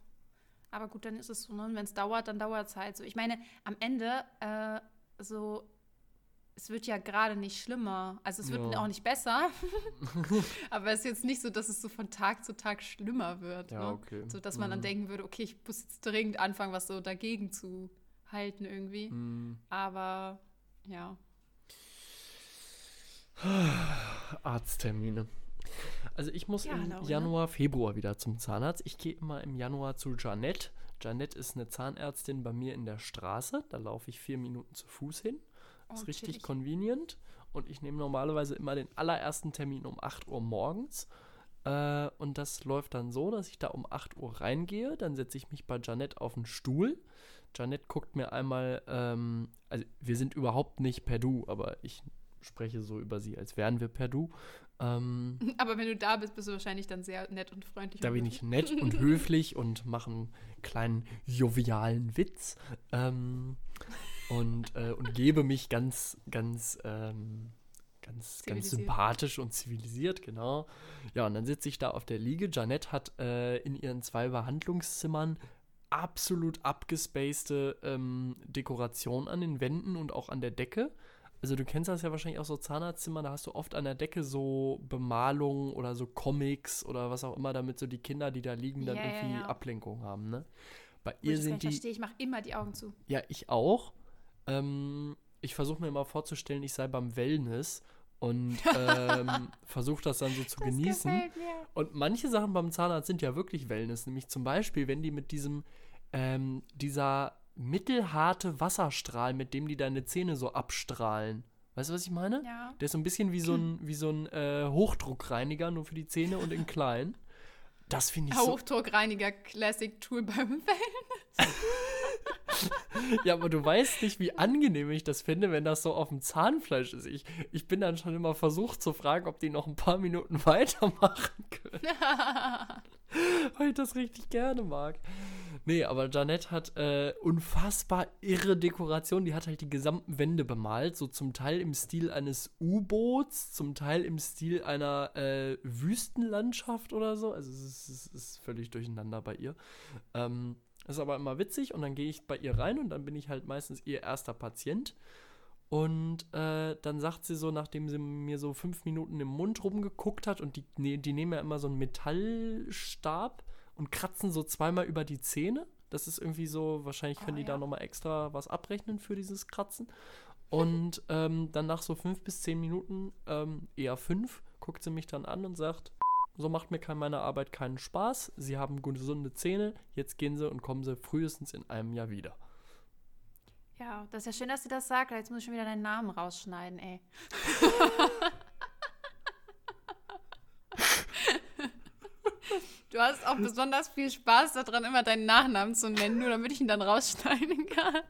Aber gut, dann ist es so, ne? Wenn es dauert, dann dauert es halt so. Ich meine, am Ende, äh, so, es wird ja gerade nicht schlimmer. Also es wird Ja. auch nicht besser. Aber es ist jetzt nicht so, dass es so von Tag zu Tag schlimmer wird. Ja, ne? okay. So, dass man dann Mhm. denken würde, okay, ich muss jetzt dringend anfangen, was so dagegen zu halten irgendwie. Mm. Aber ja. Arzttermine. Also ich muss Ja, im Laura. Januar, Februar wieder zum Zahnarzt. Ich gehe immer im Januar zu Janette. Janette ist eine Zahnärztin bei mir in der Straße. Da laufe ich vier Minuten zu Fuß hin. Oh, ist richtig chillig. convenient. Und ich nehme normalerweise immer den allerersten Termin um 8 Uhr morgens. Äh, und das läuft dann so, dass ich da um 8 Uhr reingehe. Dann setze ich mich bei Janette auf den Stuhl. Janette guckt mir einmal, ähm, also wir sind überhaupt nicht per Du, aber ich spreche so über sie, als wären wir per Du. Ähm, Aber wenn du da bist, bist du wahrscheinlich dann sehr nett und freundlich. da bin ich nett und höflich und mache einen kleinen jovialen Witz ähm, und, äh, und gebe mich ganz, ganz, ähm, ganz, ganz sympathisch und zivilisiert, genau. Ja, und dann sitze ich da auf der Liege. Janette hat äh, in ihren zwei Behandlungszimmern absolut abgespacede ähm, Dekoration an den Wänden und auch an der Decke. Also du kennst das ja wahrscheinlich auch so Zahnarztzimmer, da hast du oft an der Decke so Bemalungen oder so Comics oder was auch immer, damit so die Kinder, die da liegen, dann Ja, ja, irgendwie ja. Ablenkung haben, ne? Bei ich ihr das gar sind die, verstehe, ich mache immer die Augen zu. ja, ich auch. Ähm, ich versuche mir immer vorzustellen, ich sei beim Wellness und ähm, versuche das dann so zu genießen. gefällt mir. Und manche Sachen beim Zahnarzt sind ja wirklich Wellness. Nämlich zum Beispiel, wenn die mit diesem, ähm, dieser mittelharte Wasserstrahl, mit dem die deine Zähne so abstrahlen. Weißt du, was ich meine? Ja. Der ist so ein bisschen wie so ein, wie so ein äh, Hochdruckreiniger, nur für die Zähne und in klein. Das finde ich so. Hochdruckreiniger Classic Tool beim Wellen. Ja, aber du weißt nicht, wie angenehm ich das finde, wenn das so auf dem Zahnfleisch ist. Ich, ich bin dann schon immer versucht zu fragen, ob die noch ein paar Minuten weitermachen können. weil ich das richtig gerne mag. Nee, aber Janette hat äh, unfassbar irre Dekoration. Die hat halt die gesamten Wände bemalt. So zum Teil im Stil eines U-Boots, zum Teil im Stil einer äh, Wüstenlandschaft oder so. Also es ist, es ist völlig durcheinander bei ihr. Ähm, ist aber immer witzig und dann gehe ich bei ihr rein und dann bin ich halt meistens ihr erster Patient. Und äh, dann sagt sie so, nachdem sie mir so fünf Minuten im Mund rumgeguckt hat und die, die nehmen ja immer so einen Metallstab und kratzen so zweimal über die Zähne. Das ist irgendwie so, wahrscheinlich können Oh, die da ja. nochmal extra was abrechnen für dieses Kratzen. Und ähm, dann nach so fünf bis zehn Minuten, ähm, eher fünf, guckt sie mich dann an und sagt, so macht mir meine Arbeit keinen Spaß. Sie haben gesunde Zähne, jetzt gehen sie und kommen sie frühestens in einem Jahr wieder. Ja, das ist ja schön, dass sie das sagt. Jetzt muss ich schon wieder deinen Namen rausschneiden, ey. Du hast auch besonders viel Spaß daran, immer deinen Nachnamen zu nennen, nur damit ich ihn dann rausschneiden kann.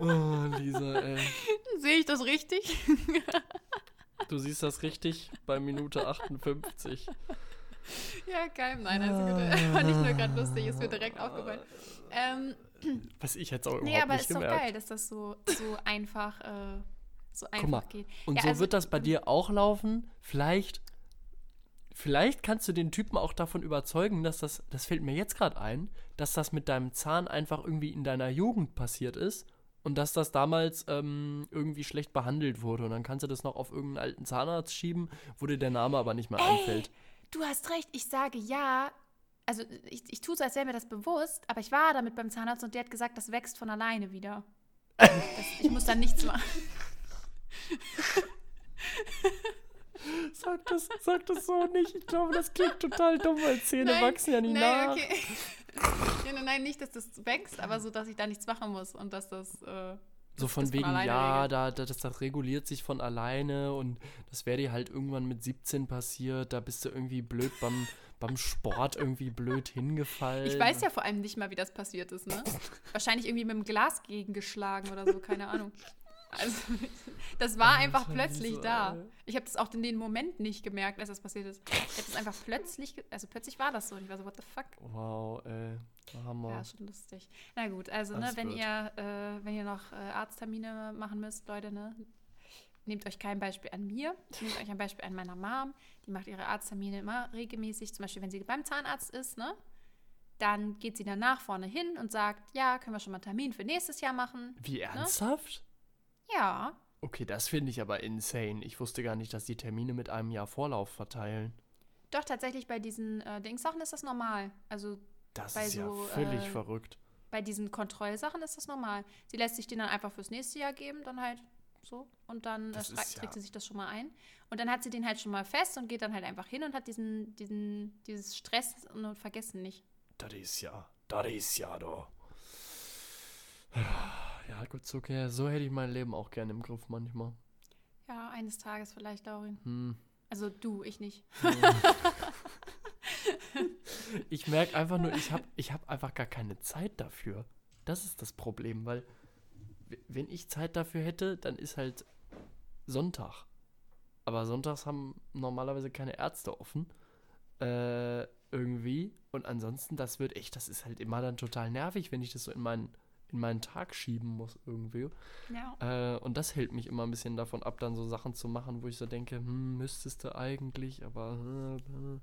Oh, Lisa, ey. Sehe ich das richtig? Du siehst das richtig bei Minute 58. ja, geil. Nein, also gut. War nicht nur gerade lustig, ist mir direkt aufgefallen. Ähm, Was ich jetzt auch überhaupt nee, aber nicht ist doch geil, dass das so, so einfach, äh, so einfach mal, geht. Und Ja, so also- wird das bei dir auch laufen. Vielleicht, vielleicht kannst du den Typen auch davon überzeugen, dass das, das fällt mir jetzt gerade ein, dass das mit deinem Zahn einfach irgendwie in deiner Jugend passiert ist und dass das damals ähm, irgendwie schlecht behandelt wurde. Und dann kannst du das noch auf irgendeinen alten Zahnarzt schieben, wo dir der Name aber nicht mehr einfällt. Du hast recht, ich sage ja. Also ich, ich tue so, als wäre mir das bewusst, aber ich war damit beim Zahnarzt und der hat gesagt, das wächst von alleine wieder. Das, ich muss dann nichts machen. Sag das, sag das so nicht. Ich glaube, das klingt total dumm, weil Zähne Nein, wachsen ja nicht nein, nach. okay. ja, nein, nein, nicht, dass das wächst, aber so, dass ich da nichts machen muss und dass das, äh, So von das wegen, alleine ja, da, das, das reguliert sich von alleine und das wäre dir halt irgendwann mit 17 passiert. Da bist du irgendwie blöd beim, beim Sport irgendwie blöd hingefallen. Ich weiß ja vor allem nicht mal, wie das passiert ist, ne? Wahrscheinlich irgendwie mit dem Glas gegengeschlagen oder so, keine Ahnung. Also, das war einfach plötzlich Lisa, da. Ich habe das auch in dem Moment nicht gemerkt, als das passiert ist. Ich habe das einfach plötzlich, also plötzlich war das so. Und ich war so, what the fuck? Wow, ey. Hammer. Ja, schon lustig. Na gut, also ne, wenn ihr, äh, wenn ihr noch äh, Arzttermine machen müsst, Leute, ne, nehmt euch kein Beispiel an mir, nehmt euch ein Beispiel an meiner Mom. Die macht ihre Arzttermine immer regelmäßig. Zum Beispiel, wenn sie beim Zahnarzt ist, ne, dann geht sie danach vorne hin und sagt, ja, können wir schon mal einen Termin für nächstes Jahr machen? Wie ernsthaft? Ja, Okay, das finde ich aber insane. Ich wusste gar nicht, dass die Termine mit einem Jahr Vorlauf verteilen. doch tatsächlich bei diesen äh, Dingssachen ist das normal. Also Das Bei ist ja so, völlig äh, verrückt. bei diesen Kontrollsachen ist das normal. Sie lässt sich den dann einfach fürs nächste Jahr geben, dann halt so. Und dann äh, ist ja- trägt sie sich das schon mal ein. Und dann hat sie den halt schon mal fest und geht dann halt einfach hin und hat diesen, diesen, dieses Stress und Vergessen nicht. Das ist ja, das ist ja doch. Ja, gut, so, okay. so hätte ich mein Leben auch gerne im Griff manchmal. Ja, eines Tages vielleicht, Laurin. Hm. Also du, ich nicht. Ich merke einfach nur, ich habe ich hab einfach gar keine Zeit dafür. Das ist das Problem, weil wenn ich Zeit dafür hätte, dann ist halt Sonntag. Aber sonntags haben normalerweise keine Ärzte offen. Äh, irgendwie. Und ansonsten, das wird echt, das ist halt immer dann total nervig, wenn ich das so in meinen, in meinen Tag schieben muss irgendwie. Ja. Äh, und das hält mich immer ein bisschen davon ab, dann so Sachen zu machen, wo ich so denke, hm, müsstest du eigentlich, aber. Äh, äh.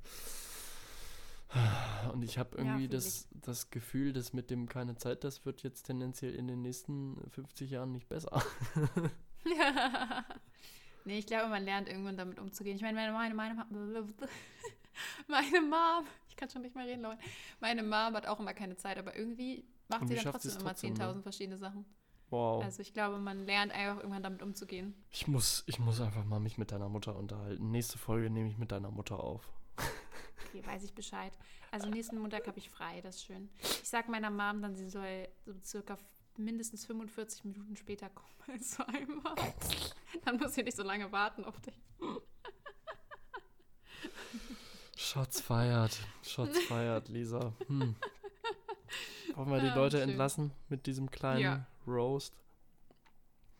Und ich habe irgendwie fühl das, das Gefühl, dass mit dem keine Zeit, das wird jetzt tendenziell in den nächsten 50 Jahren nicht besser. nee, ich glaube, man lernt irgendwann damit umzugehen. Ich meine, meine, meine, meine, meine Mom, ich kann schon nicht mehr reden, Leute. Meine Mom hat auch immer keine Zeit, aber irgendwie macht sie dann trotzdem immer trotzdem, ne? 10.000 verschiedene Sachen. Wow. Also ich glaube, man lernt einfach irgendwann damit umzugehen. Ich muss, ich muss einfach mal mich mit deiner Mutter unterhalten. Nächste Folge nehme ich mit deiner Mutter auf. Okay, weiß ich Bescheid. Also nächsten Montag habe ich frei, das ist schön. Ich sag meiner Mom dann, sie soll so circa mindestens 45 Minuten später kommen als einmal. Dann muss sie nicht so lange warten auf dich. Shots feiert. Shots feiert, Lisa. Hm. Wollen wir die Ah, Leute schön. entlassen mit diesem kleinen Ja. Roast?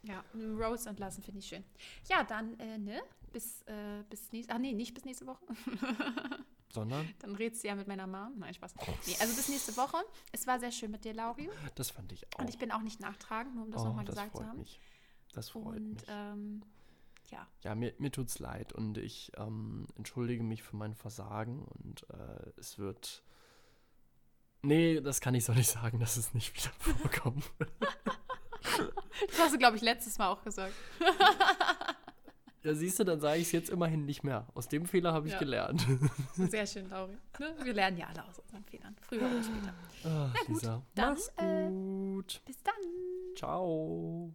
Ja, einen Rose entlassen finde ich schön. Ja, dann, äh, ne? Bis, äh, bis nächste, ach nee, nicht bis nächste Woche. Sondern? Dann redst du ja mit meiner Mom. Nein, Spaß. Nee, also bis nächste Woche. Es war sehr schön mit dir, Lauri. Das fand ich auch. Und ich bin auch nicht nachtragend, nur um das oh, nochmal gesagt zu freut haben. mich. Das freut Und mich. ähm, ja, Ja, mir, mir tut's leid und ich ähm, entschuldige mich für mein Versagen und äh, es wird. Nee, das kann ich so nicht sagen, dass es nicht wieder vorkommt. das hast du, glaube ich, letztes Mal auch gesagt. ja, siehst du, dann sage ich es jetzt immerhin nicht mehr. Aus dem Fehler habe ich Ja. gelernt. Sehr schön, Lauri. Ne? Wir lernen ja alle aus unseren Fehlern. Früher oder später. Ach, gut, Lisa, dann, mach's äh, gut. Bis dann. Ciao.